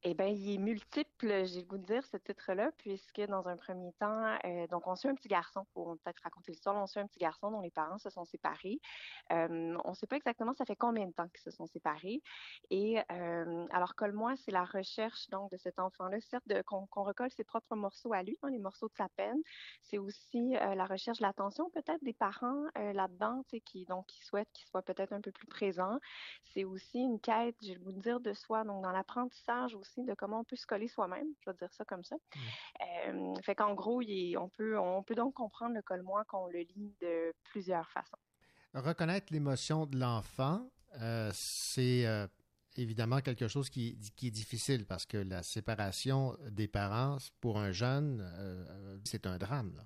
Eh bien, il est multiple, j'ai le goût de dire, ce titre-là, puisque dans un premier temps, euh, donc on suit un petit garçon, pour peut-être raconter l'histoire, on suit un petit garçon dont les parents se sont séparés. Euh, on ne sait pas exactement ça fait combien de temps qu'ils se sont séparés. Et euh, alors, Colle-moi, c'est la recherche donc de cet enfant-là, certes, qu'on recolle ses propres morceaux à lui, hein, les morceaux de sa peine. C'est aussi euh, la recherche de l'attention peut-être des parents là-dedans, qui donc qui souhaitent qu'il soit peut-être un peu plus présent. C'est aussi une quête, j'ai le goût de dire, de soi, donc dans l'apprentissage aussi de comment on peut se coller soi-même, je vais dire ça comme ça. Fait qu'en gros, il est- on peut on peut donc comprendre le colle-moi qu'on le lit de plusieurs façons. Reconnaître l'émotion de l'enfant, euh, c'est euh, évidemment quelque chose qui, qui est difficile parce que la séparation des parents, pour un jeune, euh, euh, c'est un drame. là.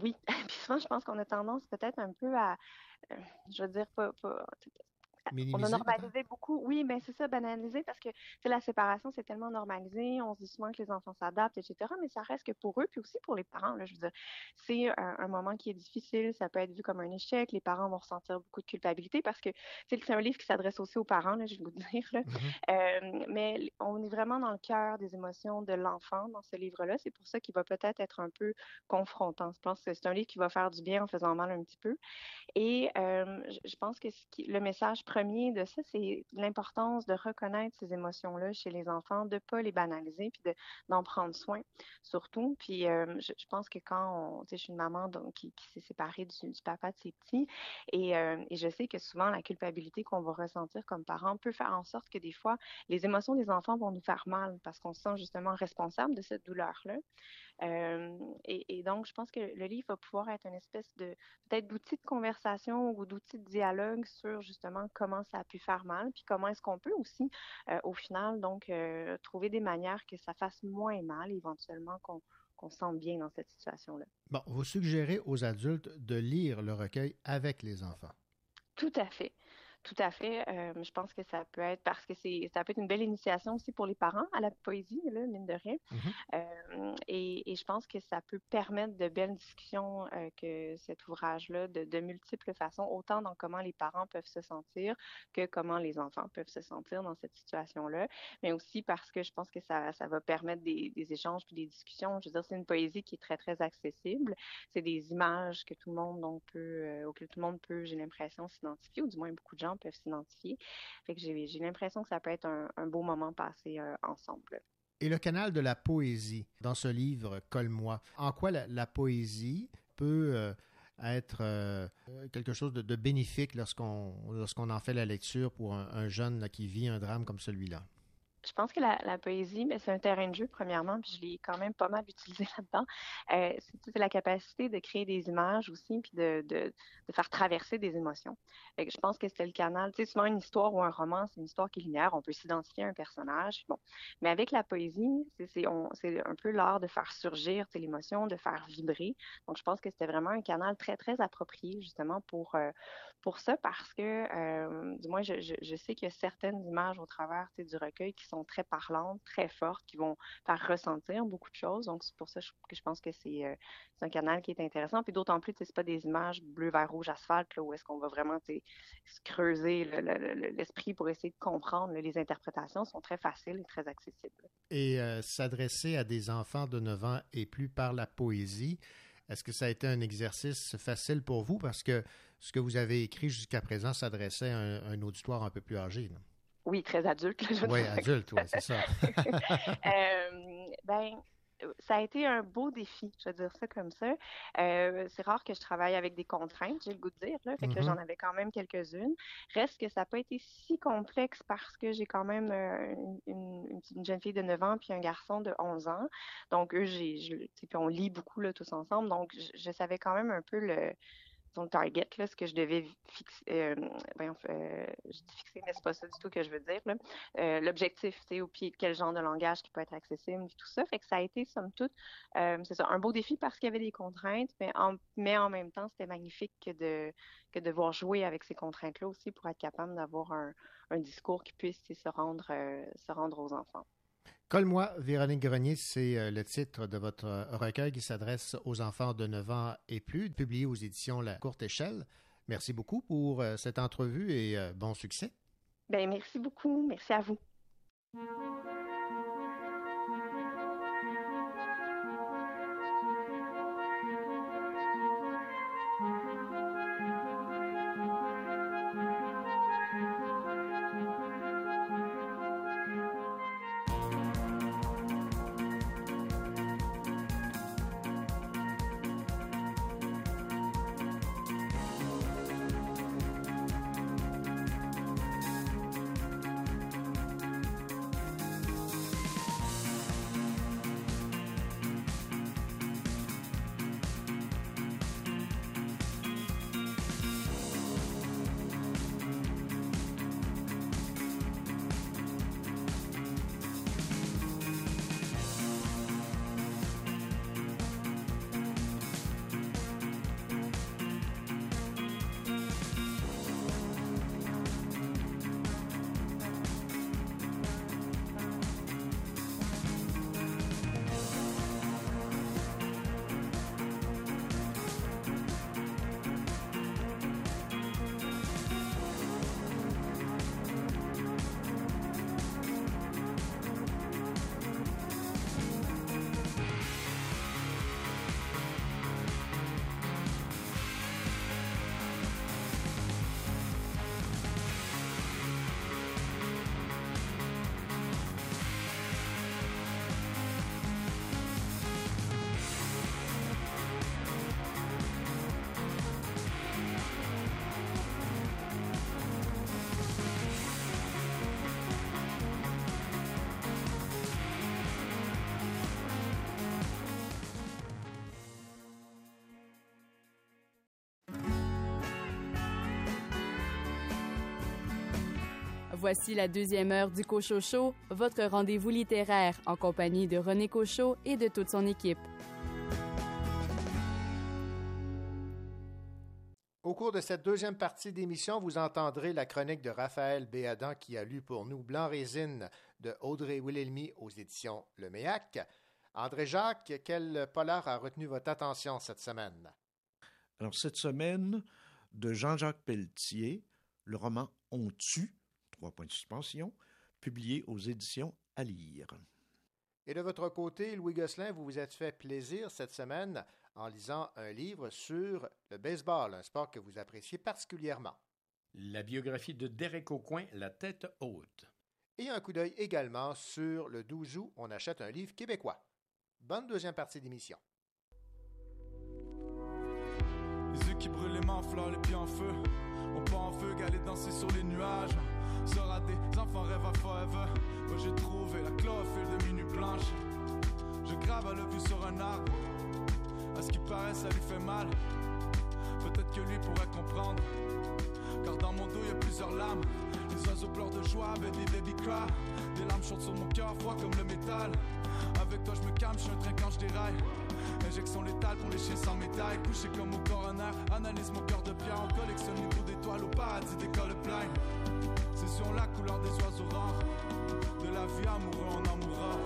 Oui, puis souvent, je pense qu'on a tendance peut-être un peu à, euh, je veux dire, pas, pas- on a normalisé beaucoup, oui, mais c'est ça, banaliser, parce que la séparation, c'est tellement normalisé, on se dit souvent que les enfants s'adaptent, etc., mais ça reste que pour eux, puis aussi pour les parents, là, je veux dire, c'est un, un moment qui est difficile, ça peut être vu comme un échec, les parents vont ressentir beaucoup de culpabilité, parce que c'est un livre qui s'adresse aussi aux parents, là, le goût de dire, là. Euh, mais on est vraiment dans le cœur des émotions de l'enfant dans ce livre-là, c'est pour ça qu'il va peut-être être un peu confrontant. Je pense que c'est un livre qui va faire du bien en faisant mal un petit peu. Et euh, je, je pense que ce qui- le message premier de ça, c'est l'importance de reconnaître ces émotions-là chez les enfants, de pas les banaliser, puis de- d'en prendre soin, surtout. Puis euh, je, pense que quand on, tu sais, je suis une maman donc, qui, s'est séparée du, du papa de ses petits, et, euh, et je sais que souvent la culpabilité qu'on va ressentir comme parent peut faire en sorte que des fois, les émotions des enfants vont nous faire mal parce qu'on se sent justement responsable de cette douleur-là. Euh, et, et donc, je pense que le livre va pouvoir être une espèce de peut-être d'outil de conversation ou d'outil de dialogue sur justement comment ça a pu faire mal, puis comment est-ce qu'on peut aussi, euh, au final, donc euh, trouver des manières que ça fasse moins mal, éventuellement qu'on se sente bien dans cette situation-là. Bon, vous suggérez aux adultes de lire le recueil avec les enfants? Tout à fait. Tout à fait. Euh, je pense que ça peut être parce que c'est ça peut être une belle initiation aussi pour les parents à la poésie, là, mine de rien. Euh, et, et je pense que ça peut permettre de belles discussions euh, que cet ouvrage-là de, de multiples façons, autant dans comment les parents peuvent se sentir que comment les enfants peuvent se sentir dans cette situation-là, mais aussi parce que je pense que ça, ça va permettre des, des échanges puis des discussions. Je veux dire, c'est une poésie qui est très, très accessible. C'est des images que tout le monde donc, peut, auxquelles tout le monde peut, j'ai l'impression, s'identifier, ou du moins beaucoup de gens peuvent s'identifier. Fait que j'ai l'impression que ça peut être un, beau moment passé euh, ensemble. Et le canal de la poésie dans ce livre Colle-moi, en quoi la, poésie peut euh, être euh, quelque chose de, bénéfique lorsqu'on lorsqu'on en fait la lecture pour un, un jeune qui vit un drame comme celui-là? Je pense que la, la poésie, mais c'est un terrain de jeu, premièrement, puis je l'ai quand même pas mal utilisé là-dedans. Euh, c'est la capacité de créer des images aussi, puis de, de, de faire traverser des émotions. Je pense que c'était le canal. Tu sais, souvent, une histoire ou un roman, c'est une histoire qui est linéaire. On peut s'identifier à un personnage. Bon. Mais avec la poésie, c'est un peu l'art de faire surgir l'émotion, de faire vibrer. Donc, je pense que c'était vraiment un canal très, très approprié, justement, pour, euh, pour ça, parce que, euh, du moins, je, je, sais qu'il y a certaines images au travers du recueil qui sont très parlantes, très fortes, qui vont faire ressentir beaucoup de choses. Donc, c'est pour ça que je pense que c'est euh, c'est un canal qui est intéressant. Puis d'autant plus, sais, c'est pas des images bleu, vert, rouge, asphalte, là, où est-ce qu'on va vraiment se creuser le- le- le- l'esprit pour essayer de comprendre. Les interprétations sont très faciles et très accessibles. Et euh, s'adresser à des enfants de 9 ans et plus par la poésie, est-ce que ça a été un exercice facile pour vous? Parce que ce que vous avez écrit jusqu'à présent s'adressait à un, auditoire un peu plus âgé. Oui, très adulte. là, je Oui, adulte, oui, c'est ça. Euh, ben, ça a été un beau défi, je vais dire ça comme ça. Euh, c'est rare que je travaille avec des contraintes, j'ai le goût de dire, là, fait que Mhm. j'en avais quand même quelques-unes. Reste que ça n'a pas été si complexe parce que j'ai quand même euh, une, une- une jeune fille de 9 ans puis un garçon de 11 ans. Donc, eux, j'ai, puis on lit beaucoup là, tous ensemble. Donc, je, je savais quand même un peu le, le target, là, ce que je devais fixer. Euh, euh, je dis fixer, mais c'est pas ça du tout que je veux dire. Euh, L'objectif, tu sais, au pied quel genre de langage qui peut être accessible, tout ça. Fait que ça a été, somme toute, euh, c'est ça, un beau défi parce qu'il y avait des contraintes, mais en, mais en même temps, c'était magnifique que de, que voir jouer avec ces contraintes-là aussi pour être capable d'avoir un, un discours qui puisse se rendre, euh, se rendre aux enfants. Colle-moi, Véronique Grenier, c'est euh, le titre de votre euh, recueil qui s'adresse aux enfants de 9 ans et plus, publié aux éditions La Courte Échelle. Merci beaucoup pour euh, cette entrevue et bon succès. Ben, merci beaucoup. Merci à vous. Voici la deuxième heure du Cochocho, votre rendez-vous littéraire en compagnie de René Cochot et de toute son équipe. Au cours de cette deuxième partie d'émission, vous entendrez la chronique de Raphaël Béadan qui a lu pour nous Blanc Résine de Audrey Wilhelmy aux éditions Le Méac. André Jacques, quel polar a retenu votre attention cette semaine? Alors, cette semaine, de Jean-Jacques Pelletier, le roman On tue, trois points de suspension, publié aux éditions à lire. Et de votre côté, Louis Gosselin, vous vous êtes fait plaisir cette semaine en lisant un livre sur le baseball, un sport que vous appréciez particulièrement. La biographie de Derek Aucoin, La tête haute. Et un coup d'œil également sur le 12 août, on achète un livre québécois. Bonne deuxième partie d'émission. Les yeux qui brûlent, les mains en fleurs, les pieds en feu. On part en feu, galer danser sur les nuages. Sera des enfants rêve à forever. Moi j'ai trouvé la chlorophylle de minute blanche. Je grave à le vue sur un arbre. À ce qui paraît, ça lui fait mal. Peut-être que lui pourrait comprendre. Car dans mon dos, y a plusieurs lames. Les oiseaux pleurent de joie, baby, baby cry. Des larmes chantent sur mon cœur, froid comme le métal. Avec toi, je me calme, je suis un train quand je déraille. Injection létale pour les chiens sans médaille. Couché comme au coroner, analyse mon cœur de pierre. On collectionne les bouts d'étoiles au paradis des plein. C'est sur la couleur des oiseaux rares. De la vie amoureux, on en mourra.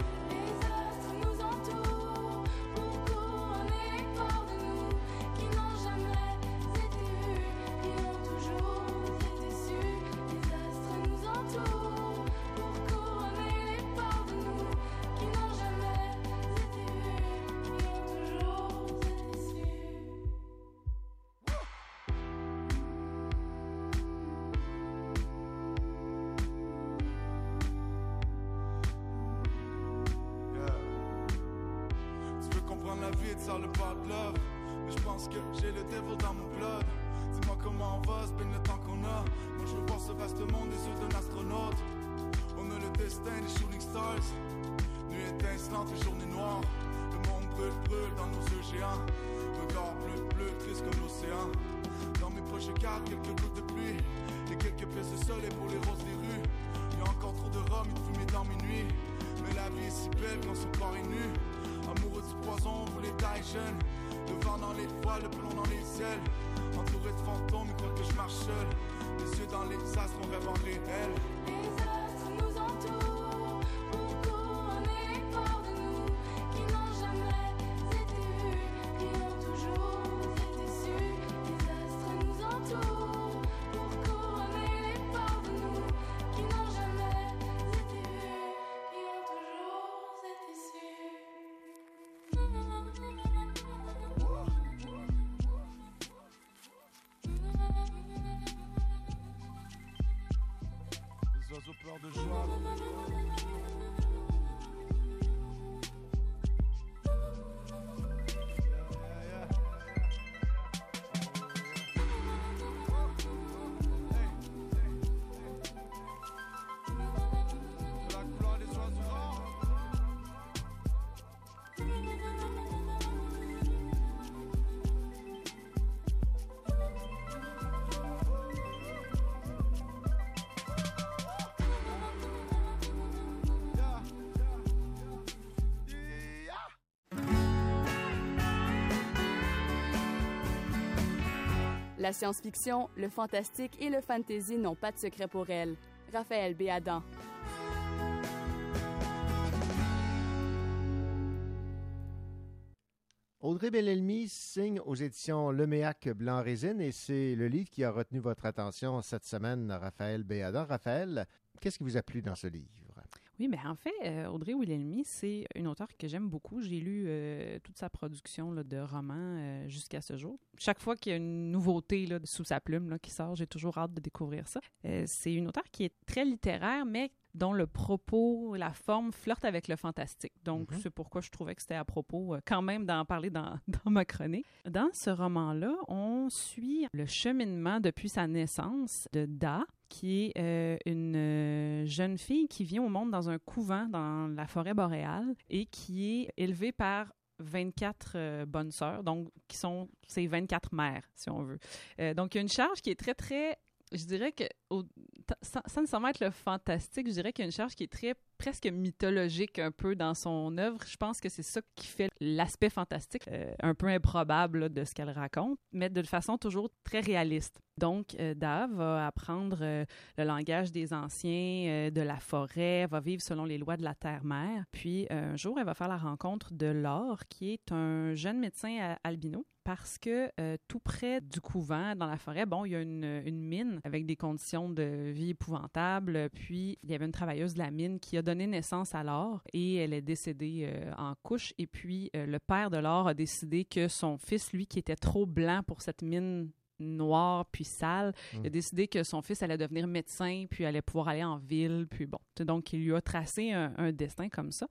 La science-fiction, le fantastique et le fantasy n'ont pas de secret pour elle. Raphaël Béadan. Audrey Bellelmy signe aux éditions Leméac Blanc Résine et c'est le livre qui a retenu votre attention cette semaine, Raphaël Béadan. Raphaël, qu'est-ce qui vous a plu dans ce livre? Oui, mais en fait, euh, Audrey Wilhelmy, c'est une auteure que j'aime beaucoup. J'ai lu euh, toute sa production de romans euh, jusqu'à ce jour. Chaque fois qu'il y a une nouveauté sous sa plume qui sort, j'ai toujours hâte de découvrir ça. C'est une auteure qui est très littéraire, mais dont le propos, la forme flirte avec le fantastique. Donc, c'est pourquoi je trouvais que c'était à propos euh, quand même d'en parler dans, dans ma chronique. Dans ce roman-là, on suit le cheminement depuis sa naissance de Da, qui est euh, une euh, jeune fille qui vient au monde dans un couvent dans la forêt boréale et qui est élevée par 24 euh, bonnes sœurs, donc qui sont ses 24 mères, si on veut. Euh, donc, il y a une charge qui est très, très je dirais que, au- sans, sans nécessairement être le fantastique, je dirais qu'il y a une charge qui est très presque mythologique un peu dans son œuvre. Je pense que c'est ça qui fait l'aspect fantastique, euh, un peu improbable de ce qu'elle raconte, mais de façon toujours très réaliste. Donc, euh, Dave va apprendre euh, le langage des anciens, de la forêt, va vivre selon les lois de la terre-mère. Puis, un jour, elle va faire la rencontre de Laure, qui est un jeune médecin albino, parce que euh, tout près du couvent, dans la forêt, bon, il y a une, mine avec des conditions de vie épouvantables. Puis, il y avait une travailleuse de la mine qui a donné naissance à Laure et elle est décédée euh, en couche. Et puis, euh, le père de Laure a décidé que son fils, lui, qui était trop blanc pour cette mine noire puis sale. Il a Mm. décidé que son fils allait devenir médecin puis allait pouvoir aller en ville. Puis bon, donc il lui a tracé un, un destin comme ça.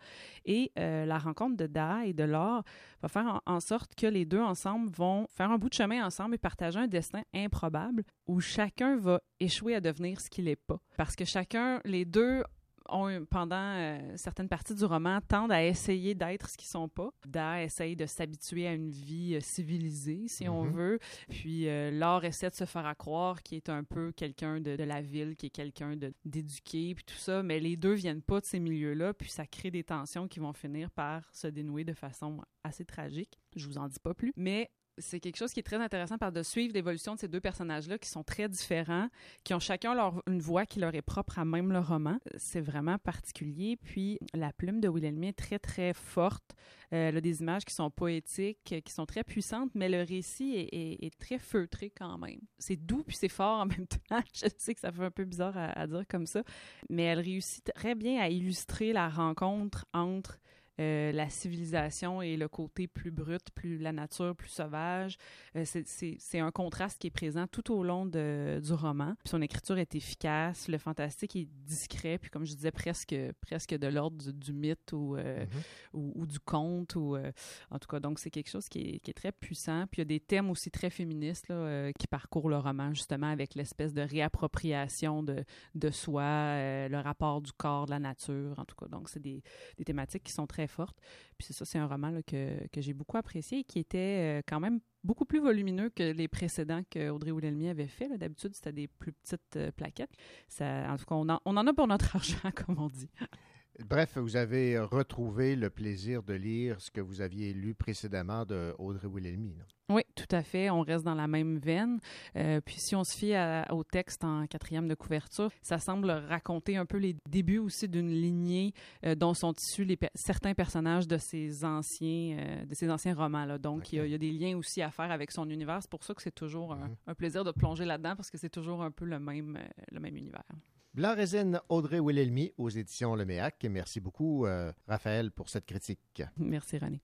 Et euh, la rencontre de Da et de Laure va faire en, en sorte que les deux ensemble vont faire un bout de chemin ensemble et partager un destin improbable où chacun va échouer à devenir ce qu'il n'est pas. Parce que chacun, les deux ont, pendant euh, certaines parties du roman, tendent à essayer d'être ce qu'ils sont pas. Da essaye de s'habituer à une vie euh, civilisée, si on Mhm. veut. Puis euh, Laure essaie de se faire à croire qu'il est un peu quelqu'un de, de la ville, qui est quelqu'un d'éduqué, puis tout ça. Mais les deux viennent pas de ces milieux-là, puis ça crée des tensions qui vont finir par se dénouer de façon assez tragique. Je vous en dis pas plus. Mais c'est quelque chose qui est très intéressant par de suivre l'évolution de ces deux personnages-là qui sont très différents, qui ont chacun leur, une voix qui leur est propre à même le roman. C'est vraiment particulier. Puis la plume de Wilhelmie est très, très forte. Euh, elle a des images qui sont poétiques, qui sont très puissantes, mais le récit est, très feutré quand même. C'est doux puis c'est fort en même temps. Je sais que ça fait un peu bizarre à dire comme ça, mais elle réussit très bien à illustrer la rencontre entre euh, la civilisation et le côté plus brut, plus la nature, plus sauvage. Euh, c'est- un contraste qui est présent tout au long de- du roman. Puis son écriture est efficace, le fantastique est discret, puis comme je disais, presque, presque de l'ordre du, du mythe ou, euh, ou, ou du conte. Ou, en tout cas, donc c'est quelque chose qui est, qui est très puissant. Puis il y a des thèmes aussi très féministes là, qui parcourent le roman, justement, avec l'espèce de réappropriation de, de soi, le rapport du corps, de la nature, en tout cas. Donc c'est des, des thématiques qui sont très fortes. Puis c'est ça, c'est un roman que, que j'ai beaucoup apprécié et qui était euh, quand même beaucoup plus volumineux que les précédents que Audrey avait fait. D'habitude, c'était des plus petites euh, plaquettes. Ça, en tout cas, on en, on en a pour notre argent, comme on dit. Bref, vous avez retrouvé le plaisir de lire ce que vous aviez lu précédemment de Audrey Wilhelmy. Oui, tout à fait. On reste dans la même veine. Euh, puis si on se fie à- au texte en quatrième de couverture, ça semble raconter un peu les débuts aussi d'une lignée euh, dont sont issus les certains personnages de ces anciens, euh, de ces anciens romans. Là. Donc, il y a- il y, a des liens aussi à faire avec son univers. C'est pour ça que c'est toujours un, un plaisir de plonger là-dedans parce que c'est toujours un peu le même, le même univers. Blanc Résine, Audrey Wilhelmy aux éditions Le Méac. Et merci beaucoup, euh, Raphaël, pour cette critique. Merci, René.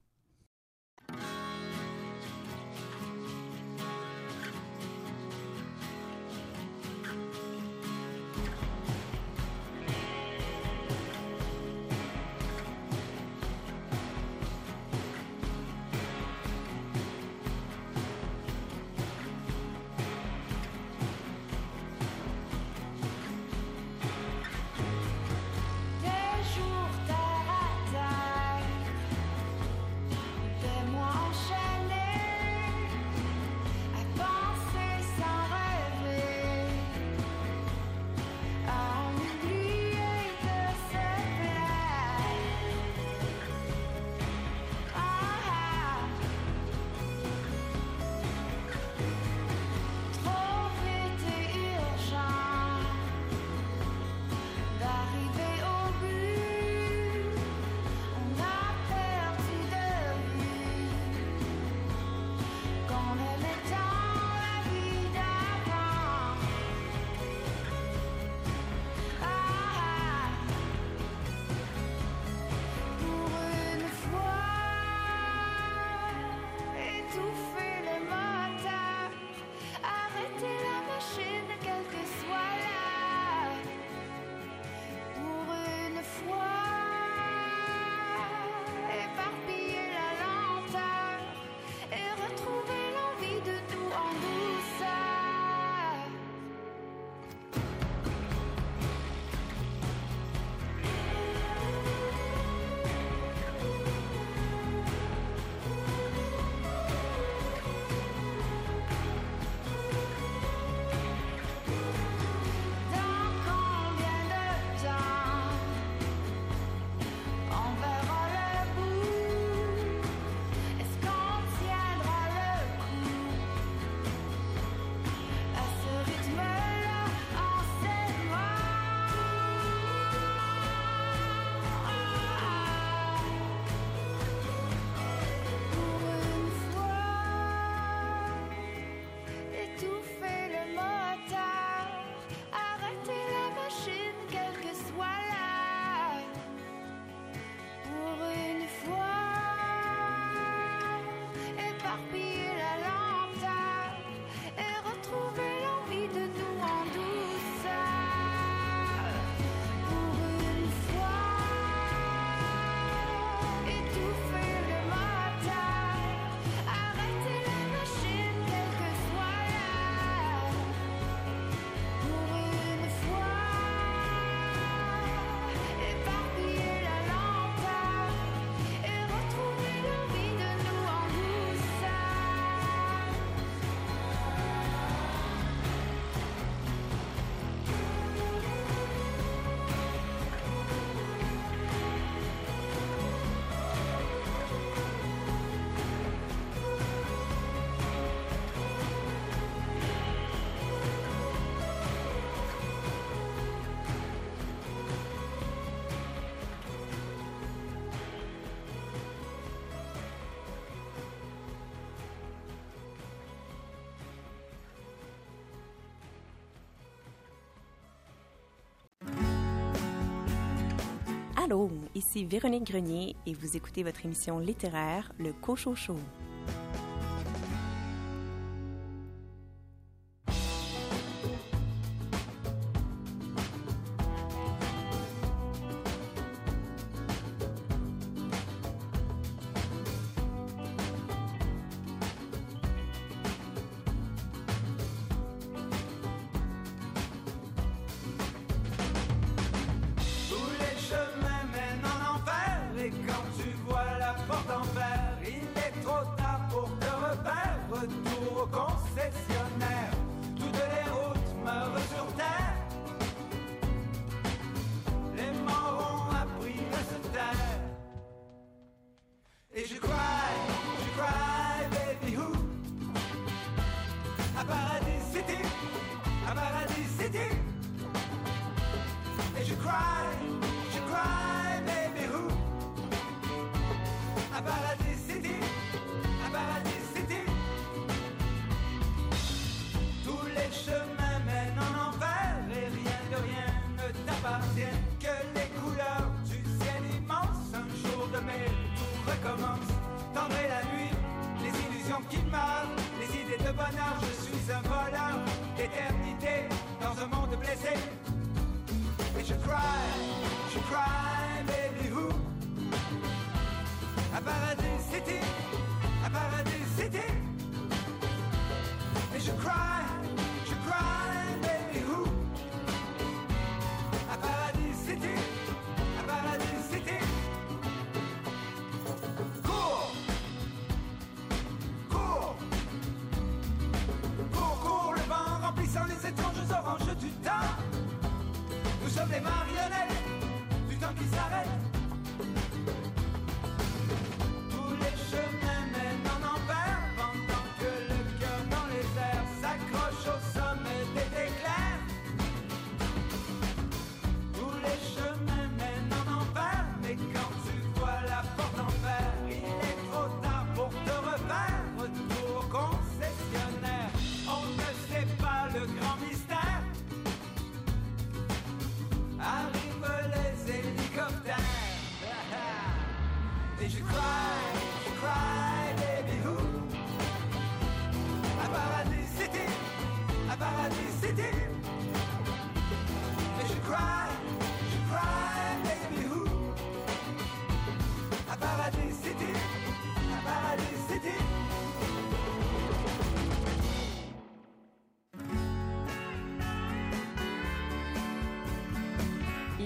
Allô, ici Véronique Grenier et vous écoutez votre émission littéraire, Le Cochon Show.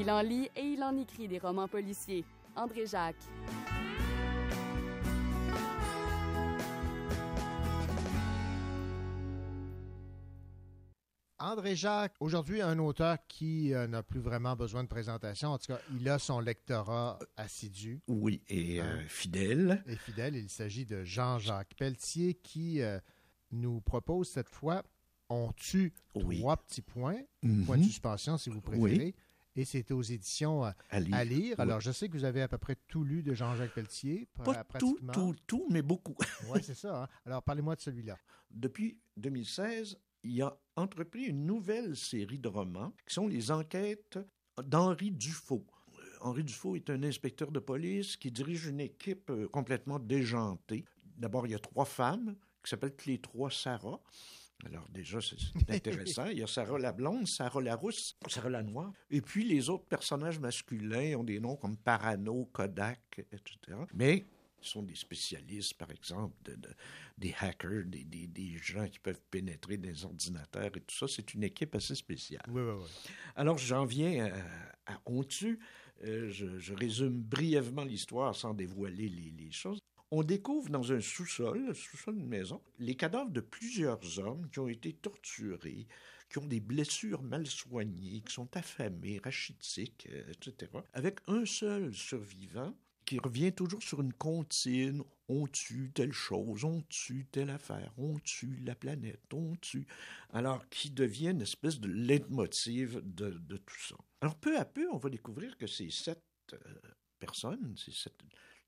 Il en lit et il en écrit des romans policiers. André Jacques. André Jacques, aujourd'hui, un auteur qui euh, n'a plus vraiment besoin de présentation. En tout cas, il a son lectorat assidu. Oui, et Hein? euh, fidèle. Et fidèle, il s'agit de Jean-Jacques Pelletier qui euh, nous propose cette fois On tue trois petits points, Mhm. point de suspension si vous préférez. Oui. Et c'est aux éditions euh, À lire. à lire. Oui. Alors, je sais que vous avez à peu près tout lu de Jean-Jacques Pelletier. Pas tout, tout, tout, mais beaucoup. Oui, c'est ça. hein. Alors, parlez-moi de celui-là. Depuis 2016, il a entrepris une nouvelle série de romans qui sont les enquêtes d'Henri Dufaux. Euh, Henri Dufaux est un inspecteur de police qui dirige une équipe euh, complètement déjantée. D'abord, il y a trois femmes qui s'appellent les trois Sarah. Alors déjà, c'est intéressant. Il y a Sarah la blonde, Sarah la rousse, Sarah la noire. Et puis les autres personnages masculins ont des noms comme Parano, Kodak, etc. Mais ils sont des spécialistes, par exemple, de- de- des hackers, des, des- des gens qui peuvent pénétrer des ordinateurs et tout ça. C'est une équipe assez spéciale. Oui, oui, oui. Alors, j'en viens à, à On tue. Euh, je, je résume brièvement l'histoire sans dévoiler les, les choses. On découvre dans un sous-sol, le sous-sol d'une maison, les cadavres de plusieurs hommes qui ont été torturés, qui ont des blessures mal soignées, qui sont affamés, rachitiques, euh, etc. Avec un seul survivant qui revient toujours sur une comptine. On tue telle chose, on tue telle affaire, on tue la planète, on tue. Alors, qui devient une espèce de leitmotiv de, de tout ça. Alors, peu à peu, on va découvrir que ces sept euh, personnes, ces sept,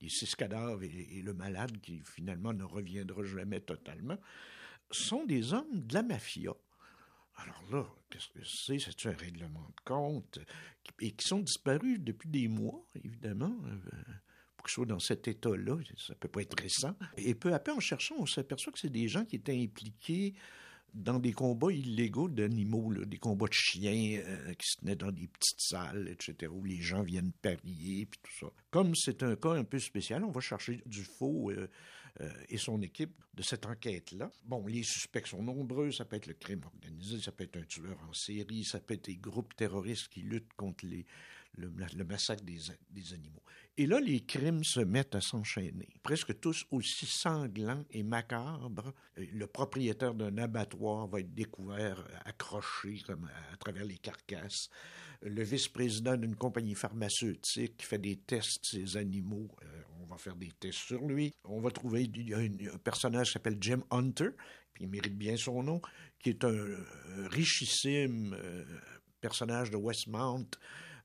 les six cadavres et, le malade qui finalement ne reviendra jamais totalement, sont des hommes de la mafia Alors là, qu'est-ce que c'est? C'est un règlement de compte? Et qui sont disparus depuis des mois, évidemment. euh, Pour que ce soit dans cet état-là, ça peut pas être récent. Et peu à peu, en cherchant, on s'aperçoit que c'est des gens qui étaient impliqués dans des combats illégaux d'animaux, des combats de chiens euh, qui se tenaient dans des petites salles, etc., où les gens viennent parier, puis tout ça. Comme c'est un cas un peu spécial, on va chercher du faux euh, euh, et son équipe de cette enquête-là. Bon, les suspects sont nombreux, ça peut être le crime organisé, ça peut être un tueur en série, ça peut être des groupes terroristes qui luttent contre les, le, massacre des, animaux. Et là, les crimes se mettent à s'enchaîner, presque tous aussi sanglants et macabres. Le propriétaire d'un abattoir va être découvert accroché comme à, travers les carcasses. Le vice-président d'une compagnie pharmaceutique qui fait des tests de ces animaux, euh, on va faire des tests sur lui. On va trouver une- un personnage qui s'appelle Jim Hunter, puis il mérite bien son nom, qui est un euh, richissime euh, personnage de Westmount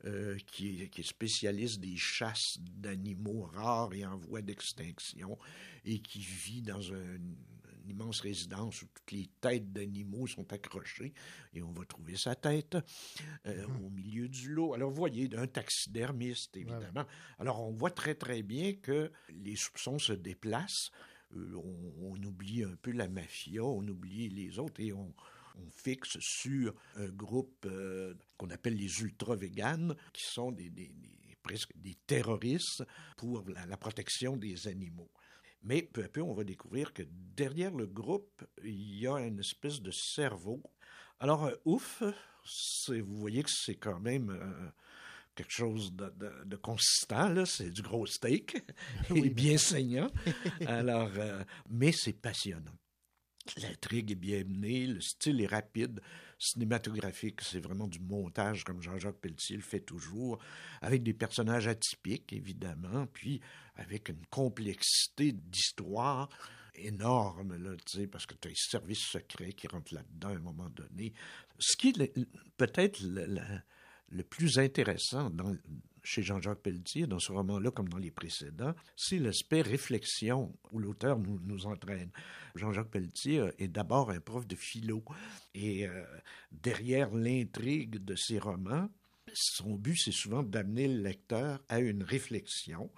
euh, qui, est, qui est spécialiste des chasses d'animaux rares et en voie d'extinction et qui vit dans un- une immense résidence où toutes les têtes d'animaux sont accrochées et on va trouver sa tête euh, au milieu du lot. Alors, vous voyez, un taxidermiste, évidemment. Alors, on voit très, très bien que les soupçons se déplacent. Euh, on, on oublie un peu la mafia, on oublie les autres et on, on fixe sur un groupe euh, qu'on appelle les ultra-véganes, qui sont des, des- des- presque des terroristes pour la, la protection des animaux. Mais peu à peu, on va découvrir que derrière le groupe, il y a une espèce de cerveau. Alors, euh, ouf, vous voyez que c'est quand même euh, quelque chose de, de- de consistant, c'est du gros steak, et bien saignant. Alors, euh, mais c'est passionnant. L'intrigue est bien menée, le style est rapide, cinématographique, c'est vraiment du montage comme Jean-Jacques Pelletier le fait toujours, avec des personnages atypiques, évidemment, puis avec une complexité d'histoire énorme, là, parce que tu as les services secrets qui rentrent là-dedans à un moment donné. Ce qui est peut-être le plus intéressant dans, chez Jean-Jacques Pelletier, dans ce roman-là, comme dans les précédents, c'est l'aspect réflexion où l'auteur nous, entraîne. Jean-Jacques Pelletier euh, est d'abord un prof de philo. Et euh, derrière l'intrigue de ses romans, son but, c'est souvent d'amener le lecteur à une réflexion.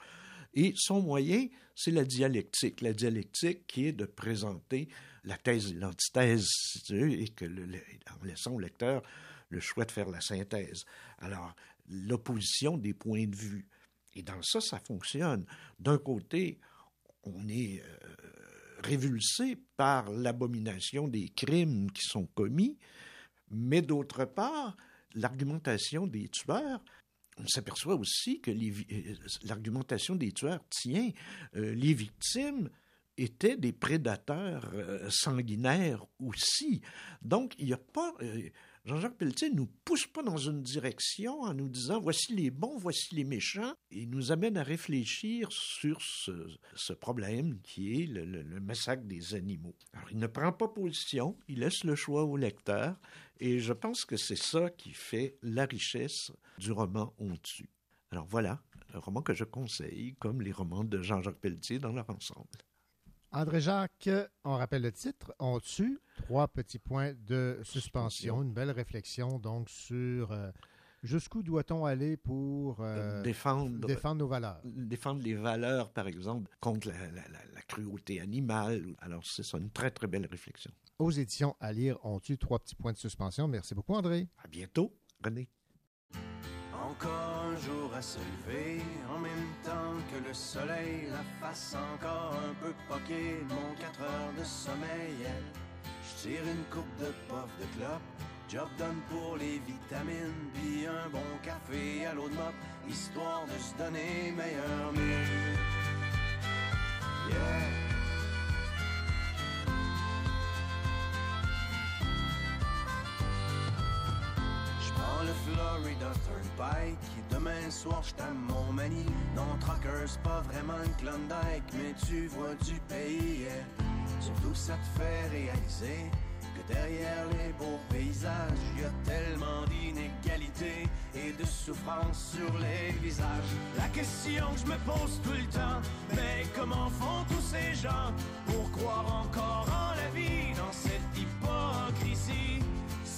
Et son moyen, c'est la dialectique. La dialectique qui est de présenter la thèse et l'antithèse, et que le- en laissant au lecteur le choix de faire la synthèse. Alors, l'opposition des points de vue. Et dans ça, ça fonctionne. D'un côté, on est euh, révulsé par l'abomination des crimes qui sont commis, mais d'autre part, l'argumentation des tueurs, on s'aperçoit aussi que euh, l'argumentation des tueurs tient. Euh, les victimes étaient des prédateurs sanguinaires aussi. Donc, il n'y a pas... Jean-Jacques Pelletier ne nous pousse pas dans une direction en nous disant voici les bons, voici les méchants. Il nous amène à réfléchir sur ce, problème qui est le, le- le massacre des animaux. Alors, il ne prend pas position, il laisse le choix au lecteur, et je pense que c'est ça qui fait la richesse du roman On tue. Alors voilà, un roman que je conseille, comme les romans de Jean-Jacques Pelletier dans leur ensemble. André Jacques, on rappelle le titre, on tue, trois petits points de suspension, une belle réflexion donc sur euh, jusqu'où doit-on aller pour euh, défendre, défendre nos valeurs? Défendre les valeurs, par exemple, contre la, la- la- la cruauté animale. Alors, c'est ça, une très, très belle réflexion. Aux éditions à lire, on tue, trois petits points de suspension. Merci beaucoup, André. À bientôt, René. Encore un jour à se lever, en même temps que le soleil, la face encore un peu poquée, mon 4 heures de sommeil. Je tire une coupe de puff de clope, job done pour les vitamines, puis un bon café à l'eau de mop, histoire de se donner meilleur mine. Yeah. Et demain soir je t'aime mon mani. Non, Trucker, c'est pas vraiment une Klondike, mais tu vois du pays. Surtout ça te fait réaliser que derrière les beaux paysages, y a tellement d'inégalités et de souffrance sur les visages. La question que je me pose tout le temps, mais comment font tous ces gens pour croire encore en la vie dans cette hypocrisie?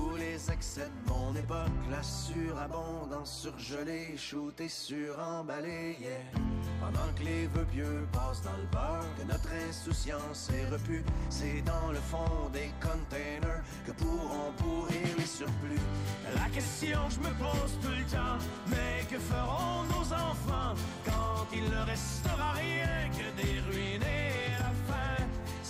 tous les excès de mon époque, la surabondance surgelée, shootée, suremballée. Pendant que les vœux pieux passent dans le beurre, que notre insouciance est repue, c'est dans le fond des containers que pourront pourrir les surplus. La question que je me pose tout le temps, mais que feront nos enfants quand il ne restera rien que des ruines?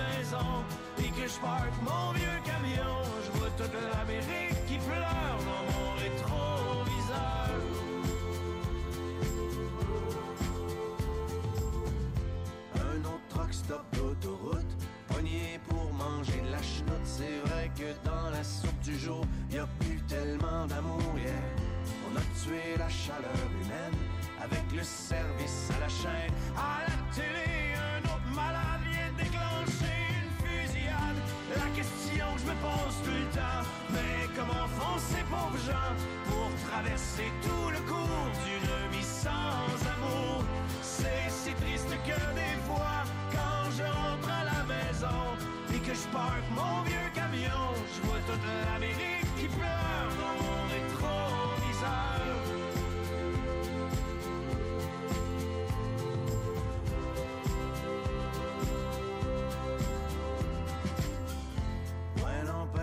maison, et que je parque mon vieux camion, je vois toute l'Amérique qui pleure dans mon rétroviseur. Un autre truck stop d'autoroute, pogné pour manger de la chenoute. C'est vrai que dans la soupe du jour, y a plus tellement d'amour, yeah. On a tué la chaleur humaine avec le service à la chaîne. À la télé, un autre malade vient déclencher une fusillade. La question que je me pose tout le temps, mais comment font ces pauvres gens pour traverser tout le cours d'une vie sans amour? C'est si triste que des fois, quand je rentre à la maison et que je parque mon vieux camion, je vois toute l'Amérique qui pleure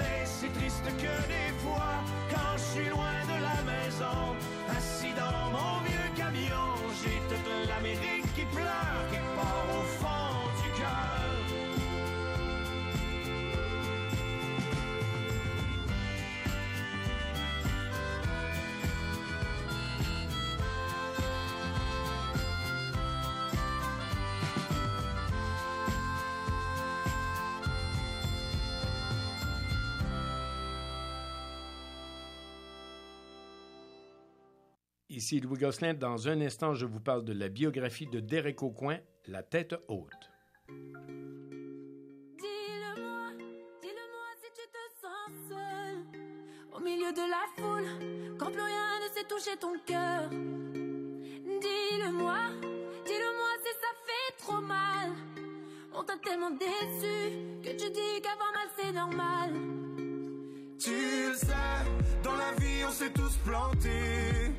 C'est si triste que des fois, quand je suis loin de la maison, assis dans mon vieux camion, j'ai toute l'Amérique qui pleure quelque part au fond Ici Louis Gosselin. Dans un instant, je vous parle de la biographie de Derek Aucoin, La tête haute. Dis-le-moi, dis-le-moi si tu te sens seul Au milieu de la foule Quand plus rien ne sait toucher ton cœur Dis-le-moi, dis-le-moi si ça fait trop mal On t'a tellement déçu Que tu dis qu'avoir mal c'est normal Tu le sais, dans la vie on s'est tous plantés.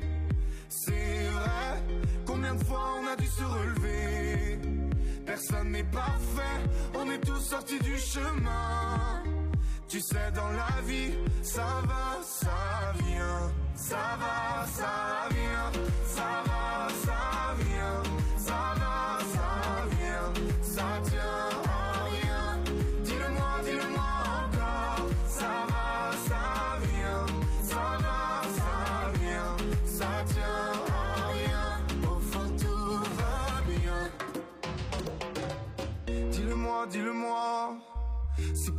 C'est vrai, combien de fois on a dû se relever? Personne n'est parfait, on est tous sortis du chemin. Tu sais, dans la vie, ça va, ça vient. Ça va, ça vient. Ça va,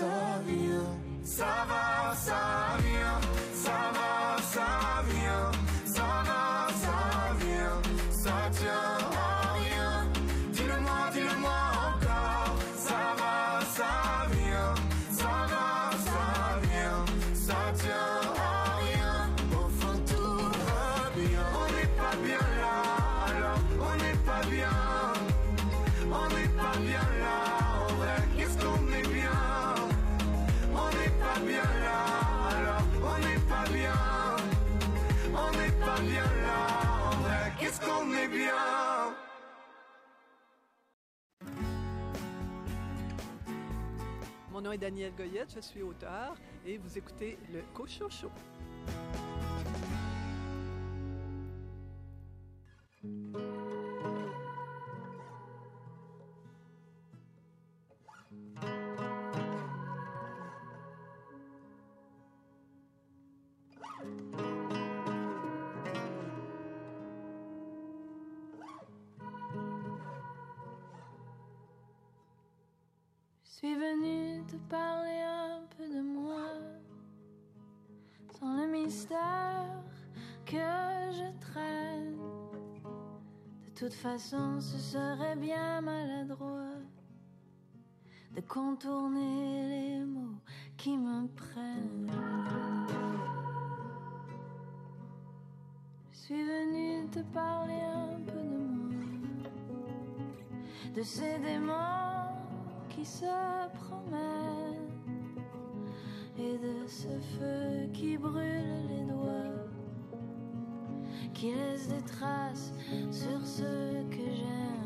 Va, ça vient. Ça Mon nom est Daniel Goyette, je suis auteur et vous écoutez le Cocho Show. Que je traîne. De toute façon, ce serait bien maladroit de contourner les mots qui me prennent. Je suis venue te parler un peu de moi, de ces démons qui se promènent et de ce feu qui brûle les doigts, qui laisse des traces sur ce que j'aime.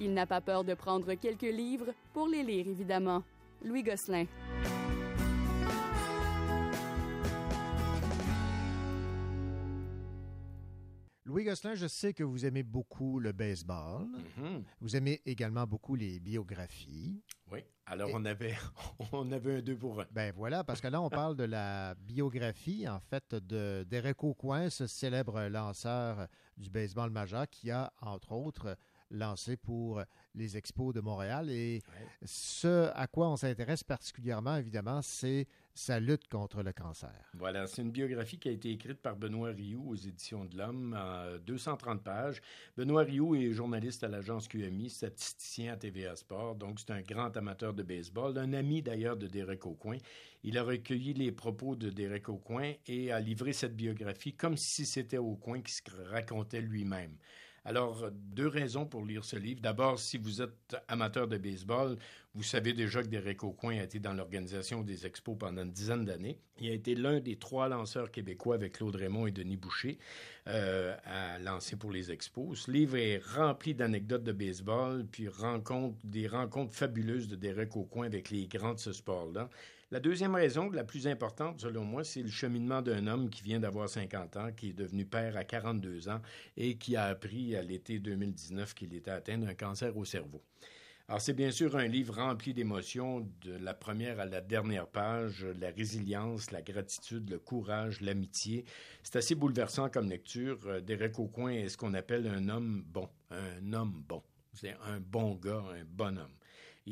Il n'a pas peur de prendre quelques livres pour les lire, évidemment. Louis Gosselin. Louis Gosselin, je sais que vous aimez beaucoup le baseball. Mhm. Vous aimez également beaucoup les biographies. Oui. Alors, on, avait, on avait un deux pour un. Ben voilà, parce que là, on parle de la biographie, en fait, de Derek Aucoin, ce célèbre lanceur du baseball majeur qui a, entre autres, lancé pour les expos de Montréal. Et ce à quoi on s'intéresse particulièrement, évidemment, c'est sa lutte contre le cancer. Voilà, c'est une biographie qui a été écrite par Benoît Rioux aux Éditions de l'Homme, en 230 pages. Benoît Rioux est journaliste à l'agence QMI, statisticien à TVA Sport, donc c'est un grand amateur de baseball, un ami d'ailleurs de Derek Aucoin. Il a recueilli les propos de Derek Aucoin et a livré cette biographie comme si c'était Aucoin qui se racontait lui-même. Alors, deux raisons pour lire ce livre. D'abord, si vous êtes amateur de baseball, vous savez déjà que Derek Aucoin a été dans l'organisation des expos pendant une dizaine d'années. Il a été l'un des trois lanceurs québécois avec Claude Raymond et Denis Boucher euh, à lancer pour les expos. Ce livre est rempli d'anecdotes de baseball, puis des rencontres fabuleuses de Derek Aucoin avec les grands de ce sport-là. La deuxième raison, la plus importante selon moi, c'est le cheminement d'un homme qui vient d'avoir 50 ans, qui est devenu père à 42 ans et qui a appris à l'été 2019 qu'il était atteint d'un cancer au cerveau. Alors, c'est bien sûr un livre rempli d'émotions, de la première à la dernière page, la résilience, la gratitude, le courage, l'amitié. C'est assez bouleversant comme lecture. Euh, Derek Aucoin est ce qu'on appelle un homme bon, un homme bon. C'est un bon gars, un bon homme.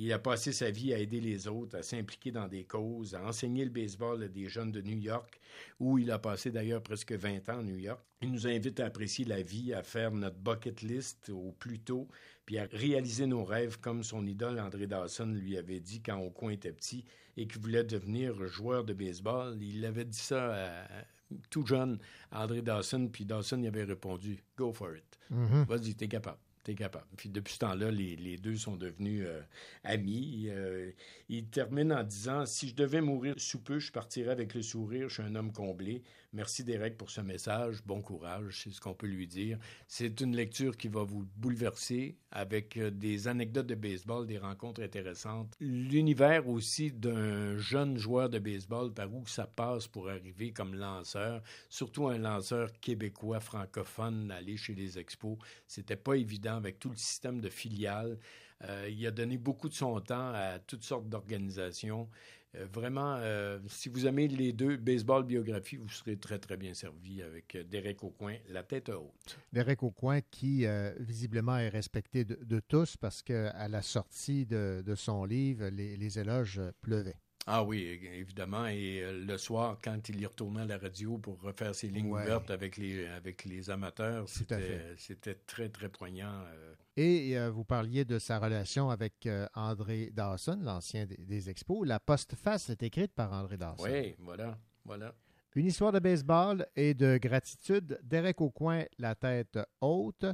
Il a passé sa vie à aider les autres, à s'impliquer dans des causes, à enseigner le baseball à des jeunes de New York, où il a passé d'ailleurs presque 20 ans à New York. Il nous invite à apprécier la vie, à faire notre bucket list au plus tôt, puis à réaliser nos rêves comme son idole André Dawson lui avait dit quand Aucoin était petit et qu'il voulait devenir joueur de baseball. Il avait dit ça à, tout jeune André Dawson, puis Dawson y avait répondu « Go for it Mhm. Vas-y, t'es capable. T'es capable. Puis depuis ce temps-là, les, deux sont devenus euh, amis. Euh, il termine en disant Si je devais mourir sous peu, je partirais avec le sourire. Je suis un homme comblé. Merci, Derek, pour ce message. Bon courage, c'est ce qu'on peut lui dire. C'est une lecture qui va vous bouleverser avec euh, des anecdotes de baseball, des rencontres intéressantes. L'univers aussi d'un jeune joueur de baseball, par où ça passe pour arriver comme lanceur, surtout un lanceur québécois francophone, aller chez les expos. C'était pas évident avec tout le système de filiales. Euh, il a donné beaucoup de son temps à toutes sortes d'organisations. Euh, vraiment, euh, si vous aimez les deux, baseball, biographie, vous serez très, très bien servi avec Derek Aucoin, la tête haute. Derek Aucoin, qui visiblement est respecté de, tous parce qu'à la sortie de, son livre, les éloges pleuvaient. Ah oui, évidemment. Et euh, le soir, quand il y retournait à la radio pour refaire ses lignes Ouais. ouvertes avec les, avec les amateurs, c'était très, très poignant. euh. Et euh, vous parliez de sa relation avec euh, André Dawson, l'ancien des, des expos. La postface est écrite par André Dawson. Oui, voilà, voilà. Une histoire de baseball et de gratitude. Derek Aucoin, la tête haute.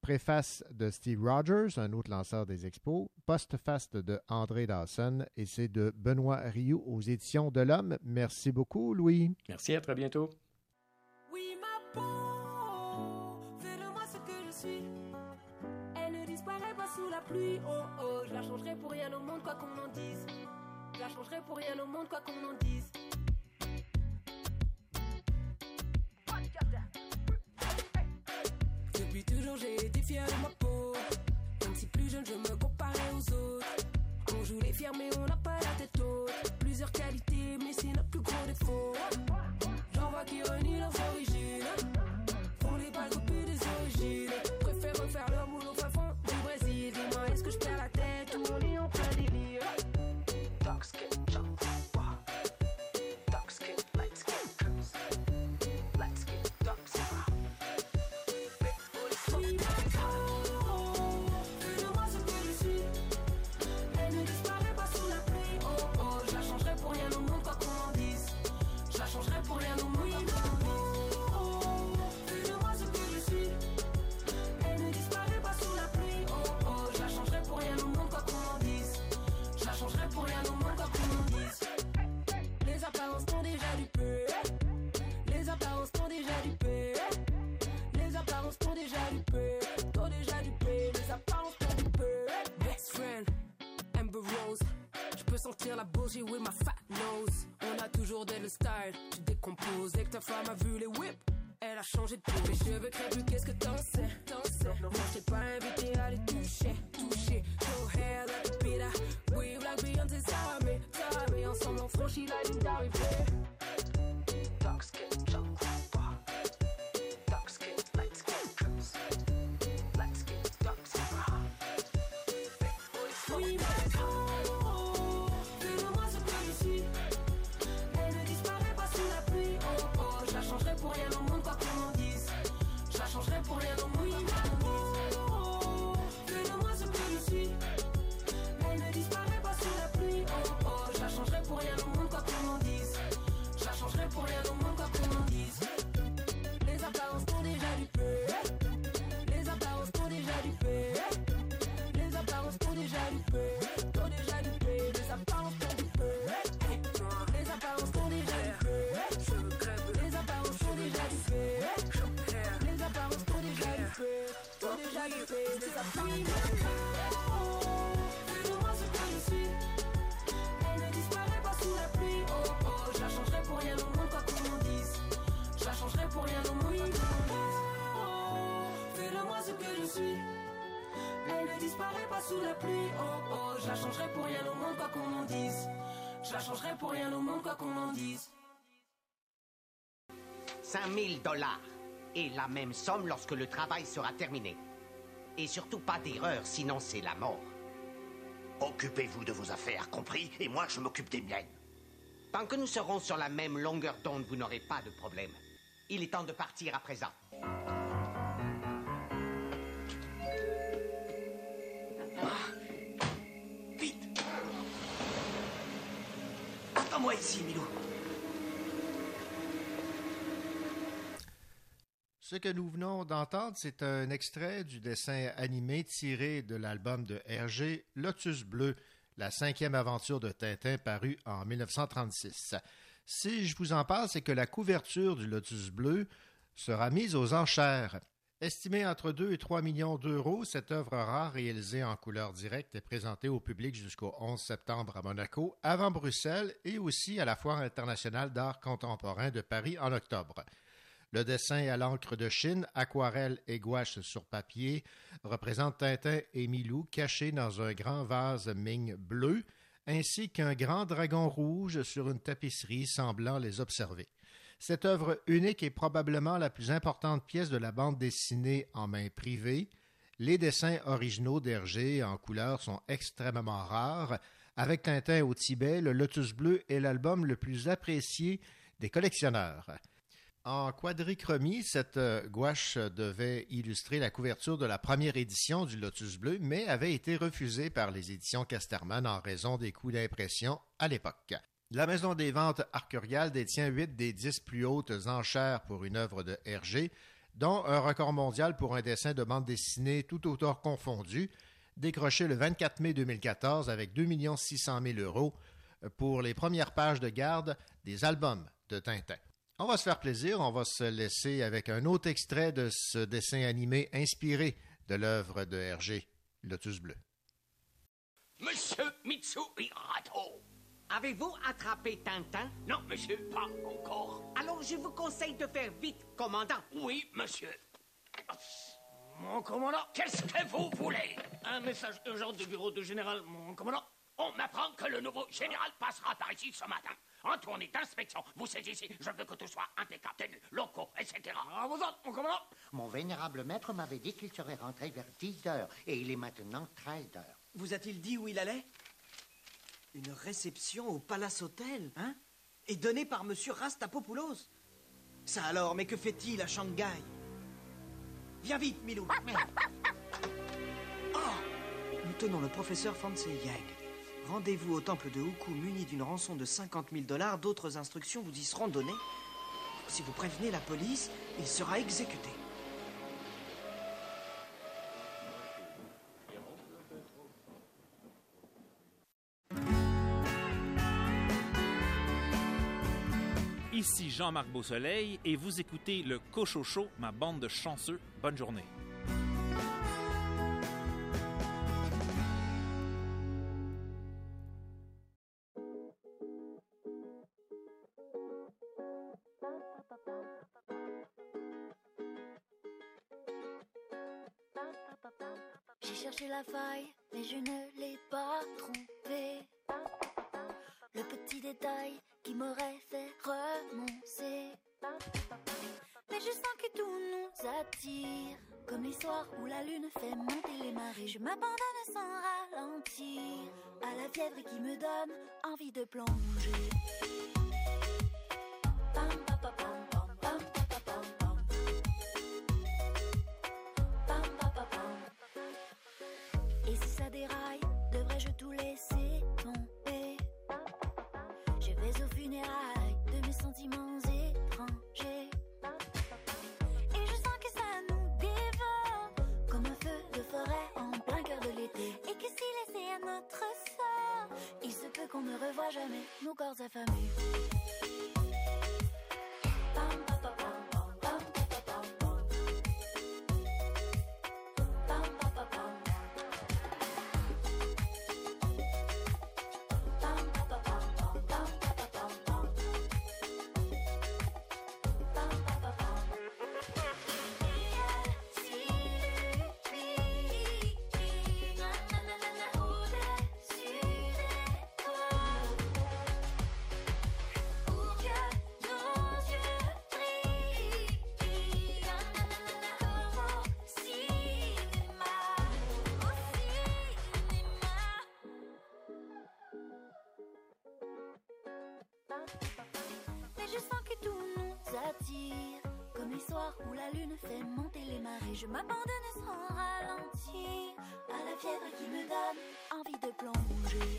Préface de Steve Rogers, un autre lanceur des expos. Postface de André Dawson et c'est de Benoît Rioux aux éditions de l'Homme. Merci beaucoup, Louis. Merci, à très bientôt. Oui, ma peau, fais de moi ce que je suis. Elle ne disparaît pas sous la pluie. Oh oh, je la changerai pour rien au monde, quoi qu'on en dise. Je la changerai pour rien au monde, quoi qu'on en dise. Femme a vu les whips, elle a changé de peau. Sous la pluie. Oh oh, je la changerai pour rien au monde, quoi qu'on en dise. Je la changerai pour rien au monde. Quoi qu'on en dise. 5000 dollars. Et la même somme lorsque le travail sera terminé. Et surtout pas d'erreur, sinon c'est la mort. Occupez-vous de vos affaires, compris Et moi, je m'occupe des miennes. Tant que nous serons sur la même longueur d'onde, vous n'aurez pas de problème. Il est temps de partir à présent. Attends-moi ici, Milou. Ce que nous venons d'entendre, c'est un extrait du dessin animé tiré de l'album de Hergé, Lotus Bleu, la cinquième aventure de Tintin parue en 1936. Si je vous en parle, c'est que la couverture du Lotus Bleu sera mise aux enchères. Estimée entre 2 et 3 millions d'euros, cette œuvre rare réalisée en couleur directe est présentée au public jusqu'au 11 septembre à Monaco, avant Bruxelles et aussi à la Foire internationale d'art contemporain de Paris en octobre. Le dessin à l'encre de Chine, aquarelle et gouache sur papier représente Tintin et Milou cachés dans un grand vase Ming bleu, ainsi qu'un grand dragon rouge sur une tapisserie semblant les observer. Cette œuvre unique est probablement la plus importante pièce de la bande dessinée en main privée. Les dessins originaux d'Hergé en couleur sont extrêmement rares. Avec Tintin au Tibet, le Lotus bleu est l'album le plus apprécié des collectionneurs. En quadrichromie, cette euh, gouache devait illustrer la couverture de la première édition du Lotus Bleu, mais avait été refusée par les éditions Casterman en raison des coûts d'impression à l'époque. La Maison des ventes Arcurial détient huit des dix plus hautes enchères pour une œuvre de Hergé, dont un record mondial pour un dessin de bande dessinée tout auteur confondu, décroché le 24 mai 2014 avec 2 600 000 euros pour les premières pages de garde des albums de Tintin. On va se faire plaisir, on va se laisser avec un autre extrait de ce dessin animé inspiré de l'œuvre de Hergé, Lotus Bleu. Monsieur Mitsu Hirato, avez-vous attrapé Tintin? Non, monsieur, pas encore. Alors je vous conseille de faire vite, commandant. Oui, monsieur. Mon commandant, qu'est-ce que vous voulez? Un message urgent du bureau du général, mon commandant. On m'apprend que le nouveau général passera par ici ce matin. En tournée d'inspection. Vous saisissez, je veux que tout soit impeccable, tenue, locaux, etc. À vos ordres, mon commandant. Mon vénérable maître m'avait dit qu'il serait rentré vers 10 heures et il est maintenant 13 heures. Vous a-t-il dit où il allait? Une réception au Palace Hotel, hein? Et donnée par Monsieur Rastapopoulos Ça alors, mais que fait-il à Shanghai? Viens vite, Milou Oh Nous tenons le professeur Fancy Yang. Rendez-vous au temple de Huku muni d'une rançon de 50 000 dollars. D'autres instructions vous y seront données. Si vous prévenez la police, il sera exécuté. Ici Jean-Marc Beausoleil et vous écoutez le Cochocho, ma bande de chanceux. Bonne journée. de plongée. Nos corps affamés. Mais je sens que tout nous attire. Comme les soirs où la lune fait monter les marées. Je m'abandonne sans ralentir À la fièvre qui me donne envie de plonger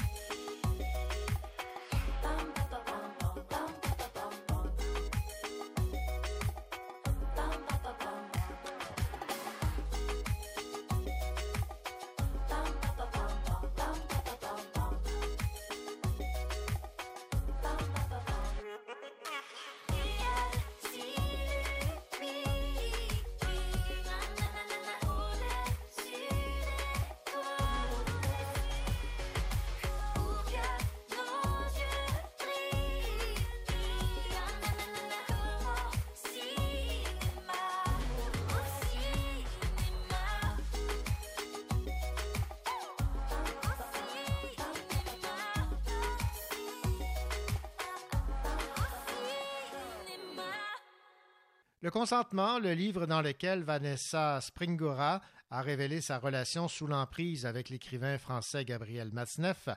Le consentement, le livre dans lequel Vanessa Springora a révélé sa relation sous l'emprise avec l'écrivain français Gabriel Matzneff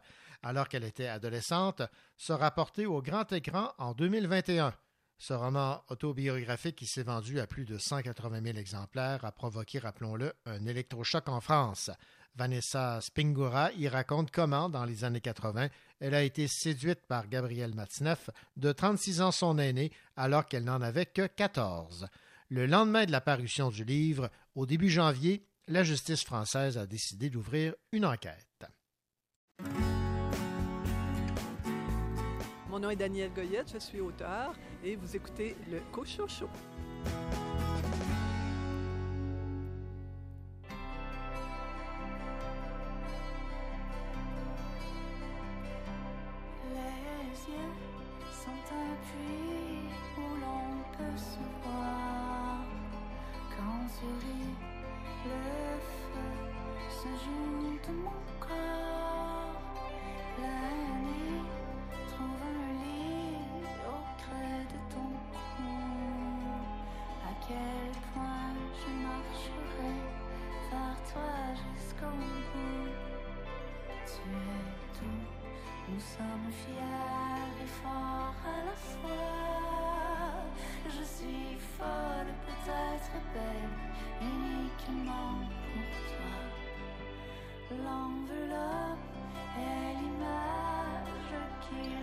alors qu'elle était adolescente, sera porté au grand écran en 2021. Ce roman autobiographique qui s'est vendu à plus de 180 000 exemplaires a provoqué, rappelons-le, un électrochoc en France. Vanessa Spingora y raconte comment, dans les années 80, elle a été séduite par Gabriel Matzneff, de 36 ans son aîné, alors qu'elle n'en avait que 14. Le lendemain de la parution du livre, au début janvier, la justice française a décidé d'ouvrir une enquête. Mon nom est Daniel Goyette, je suis auteur et vous écoutez le Cocho Show.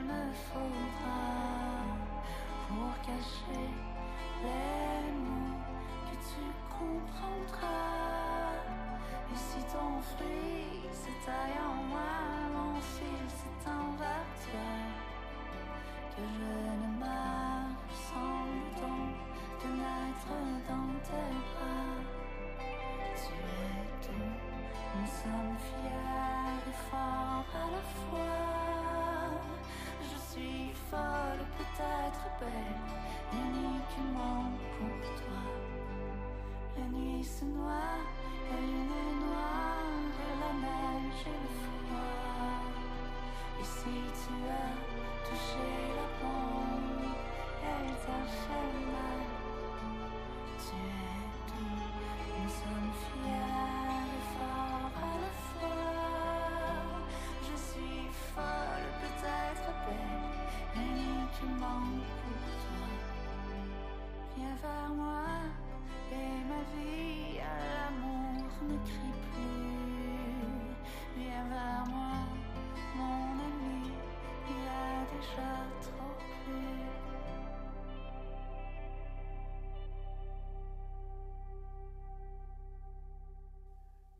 me faudra pour cacher les mots que tu comprendras. Et si ton fruit s'étaille en moi, mon fil s'étend vers toi, que je ne marche sans le don de naître dans tes bras. Tu es tout, nous sommes fiers et forts à la fois folle, peut-être belle, la pour toi. La nuit se noie, la lune est noire, la neige et le froid. Et si tu as touché la bombe, elle t'a fait mal. Tu es tout, nous sommes fiers.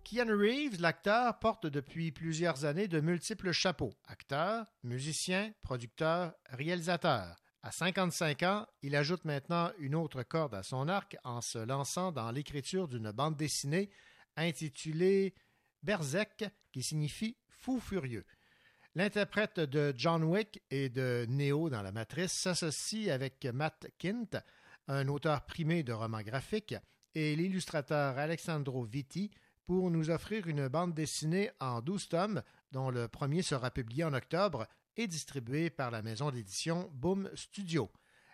Keanu Reeves, l'acteur, porte depuis plusieurs années de multiples chapeaux. Acteur, musicien, producteur, réalisateur. À 55 ans, il ajoute maintenant une autre corde à son arc en se lançant dans l'écriture d'une bande dessinée intitulée Berserk, qui signifie fou furieux. L'interprète de John Wick et de Neo dans la Matrice s'associe avec Matt Kint, un auteur primé de romans graphiques, et l'illustrateur Alexandro Vitti pour nous offrir une bande dessinée en 12 tomes, dont le premier sera publié en octobre et distribué par la maison d'édition Boom Studio.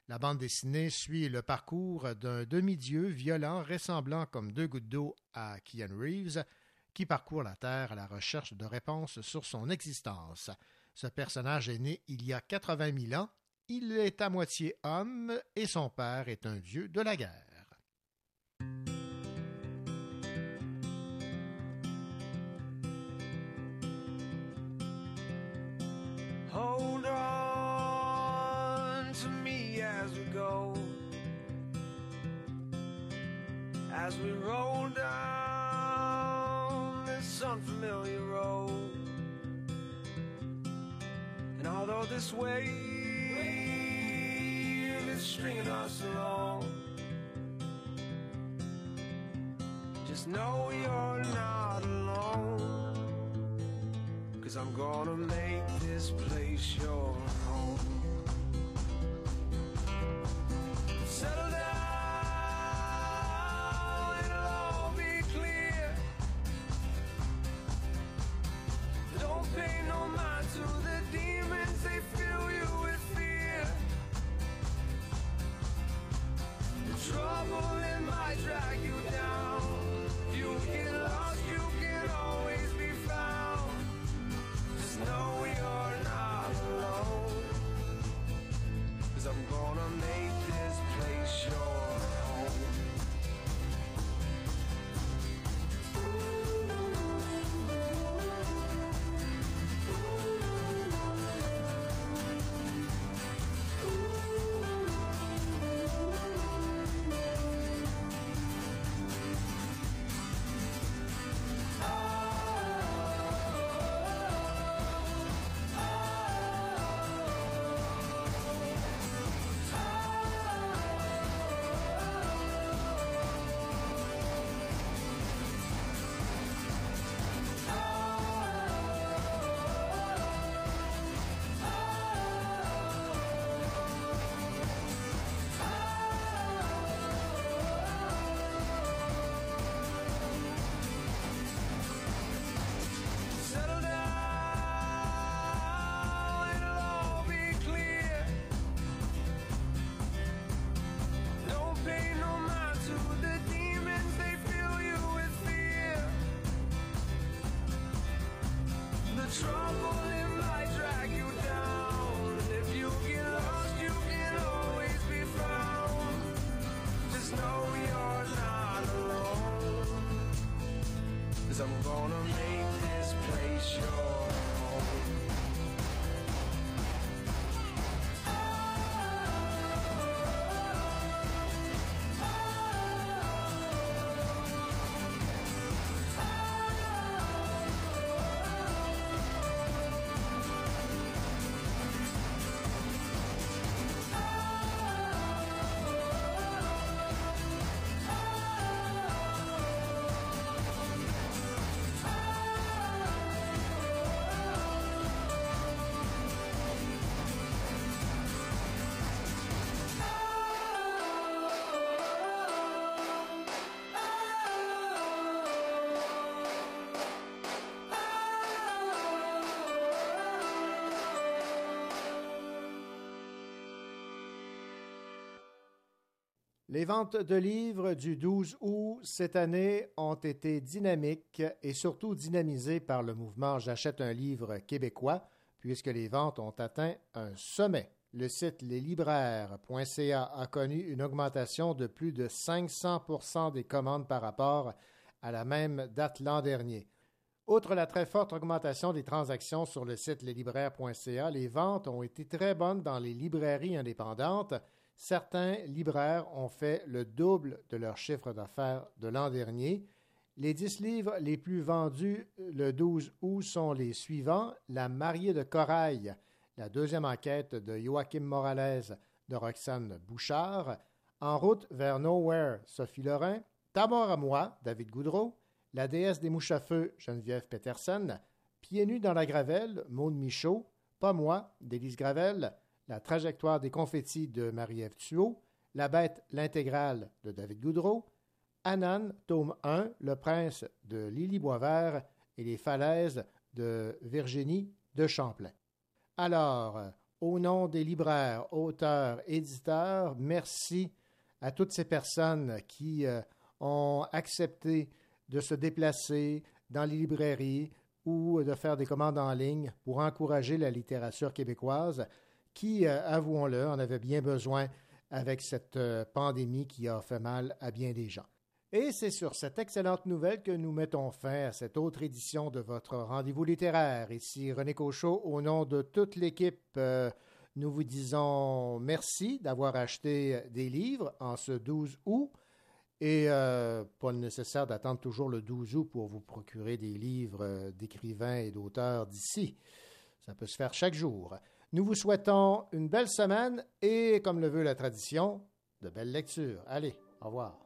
La bande dessinée suit le parcours d'un demi-dieu violent ressemblant comme deux gouttes d'eau à Keanu Reeves, qui parcourt la Terre à la recherche de réponses sur son existence. Ce personnage est né il y a 80 000 ans. Il est à moitié homme et son père est un dieu de la guerre. Hold on to me as we go. As we roll down this unfamiliar road. And although this wave is stringing us along, just know you're not alone. I'm gonna make this place your home. Settle down, Les ventes de livres du 12 août cette année ont été dynamiques et surtout dynamisées par le mouvement J'achète un livre québécois, puisque les ventes ont atteint un sommet. le site leslibraires.ca a connu une augmentation de plus de 500% des commandes par rapport à la même date l'an dernier. Outre la très forte augmentation des transactions sur le site leslibraires.ca, les ventes ont été très bonnes dans les librairies indépendantes. Certains libraires ont fait le double de leur chiffre d'affaires de l'an dernier. Les dix livres les plus vendus le 12 août sont les suivants. La mariée de corail, la deuxième enquête de Joachim Morales de Roxane Bouchard, En route vers Nowhere, Sophie Lorrain, Tabor à moi, David Goudreau, La déesse des mouches à feu, Geneviève Peterson, Pieds nus dans la gravelle, Maude Michaud, Pas moi, d'Élise Gravel, La trajectoire des confettis de Marie-Ève Thuot, La bête, l'intégrale de David Goudreau, Anan, tome 1, Le prince de Lily Boisvert et les falaises de Virginie de Champlain. Alors, euh, au nom des libraires, auteurs, éditeurs, merci à toutes ces personnes qui euh, ont accepté de se déplacer dans les librairies ou de faire des commandes en ligne pour encourager la littérature québécoise qui, euh, avouons-le, en avait bien besoin avec cette euh, pandémie qui a fait mal à bien des gens. Et c'est sur cette excellente nouvelle que nous mettons fin à cette autre édition de votre rendez-vous littéraire. Ici René Cochot, au nom de toute l'équipe, euh, nous vous disons merci d'avoir acheté des livres en ce 12 août. Et euh, pas nécessaire d'attendre toujours le 12 août pour vous procurer des livres d'écrivains et d'auteurs d'ici. Ça peut se faire chaque jour. Nous vous souhaitons une belle semaine et, comme le veut la tradition, de belles lectures. Allez, au revoir.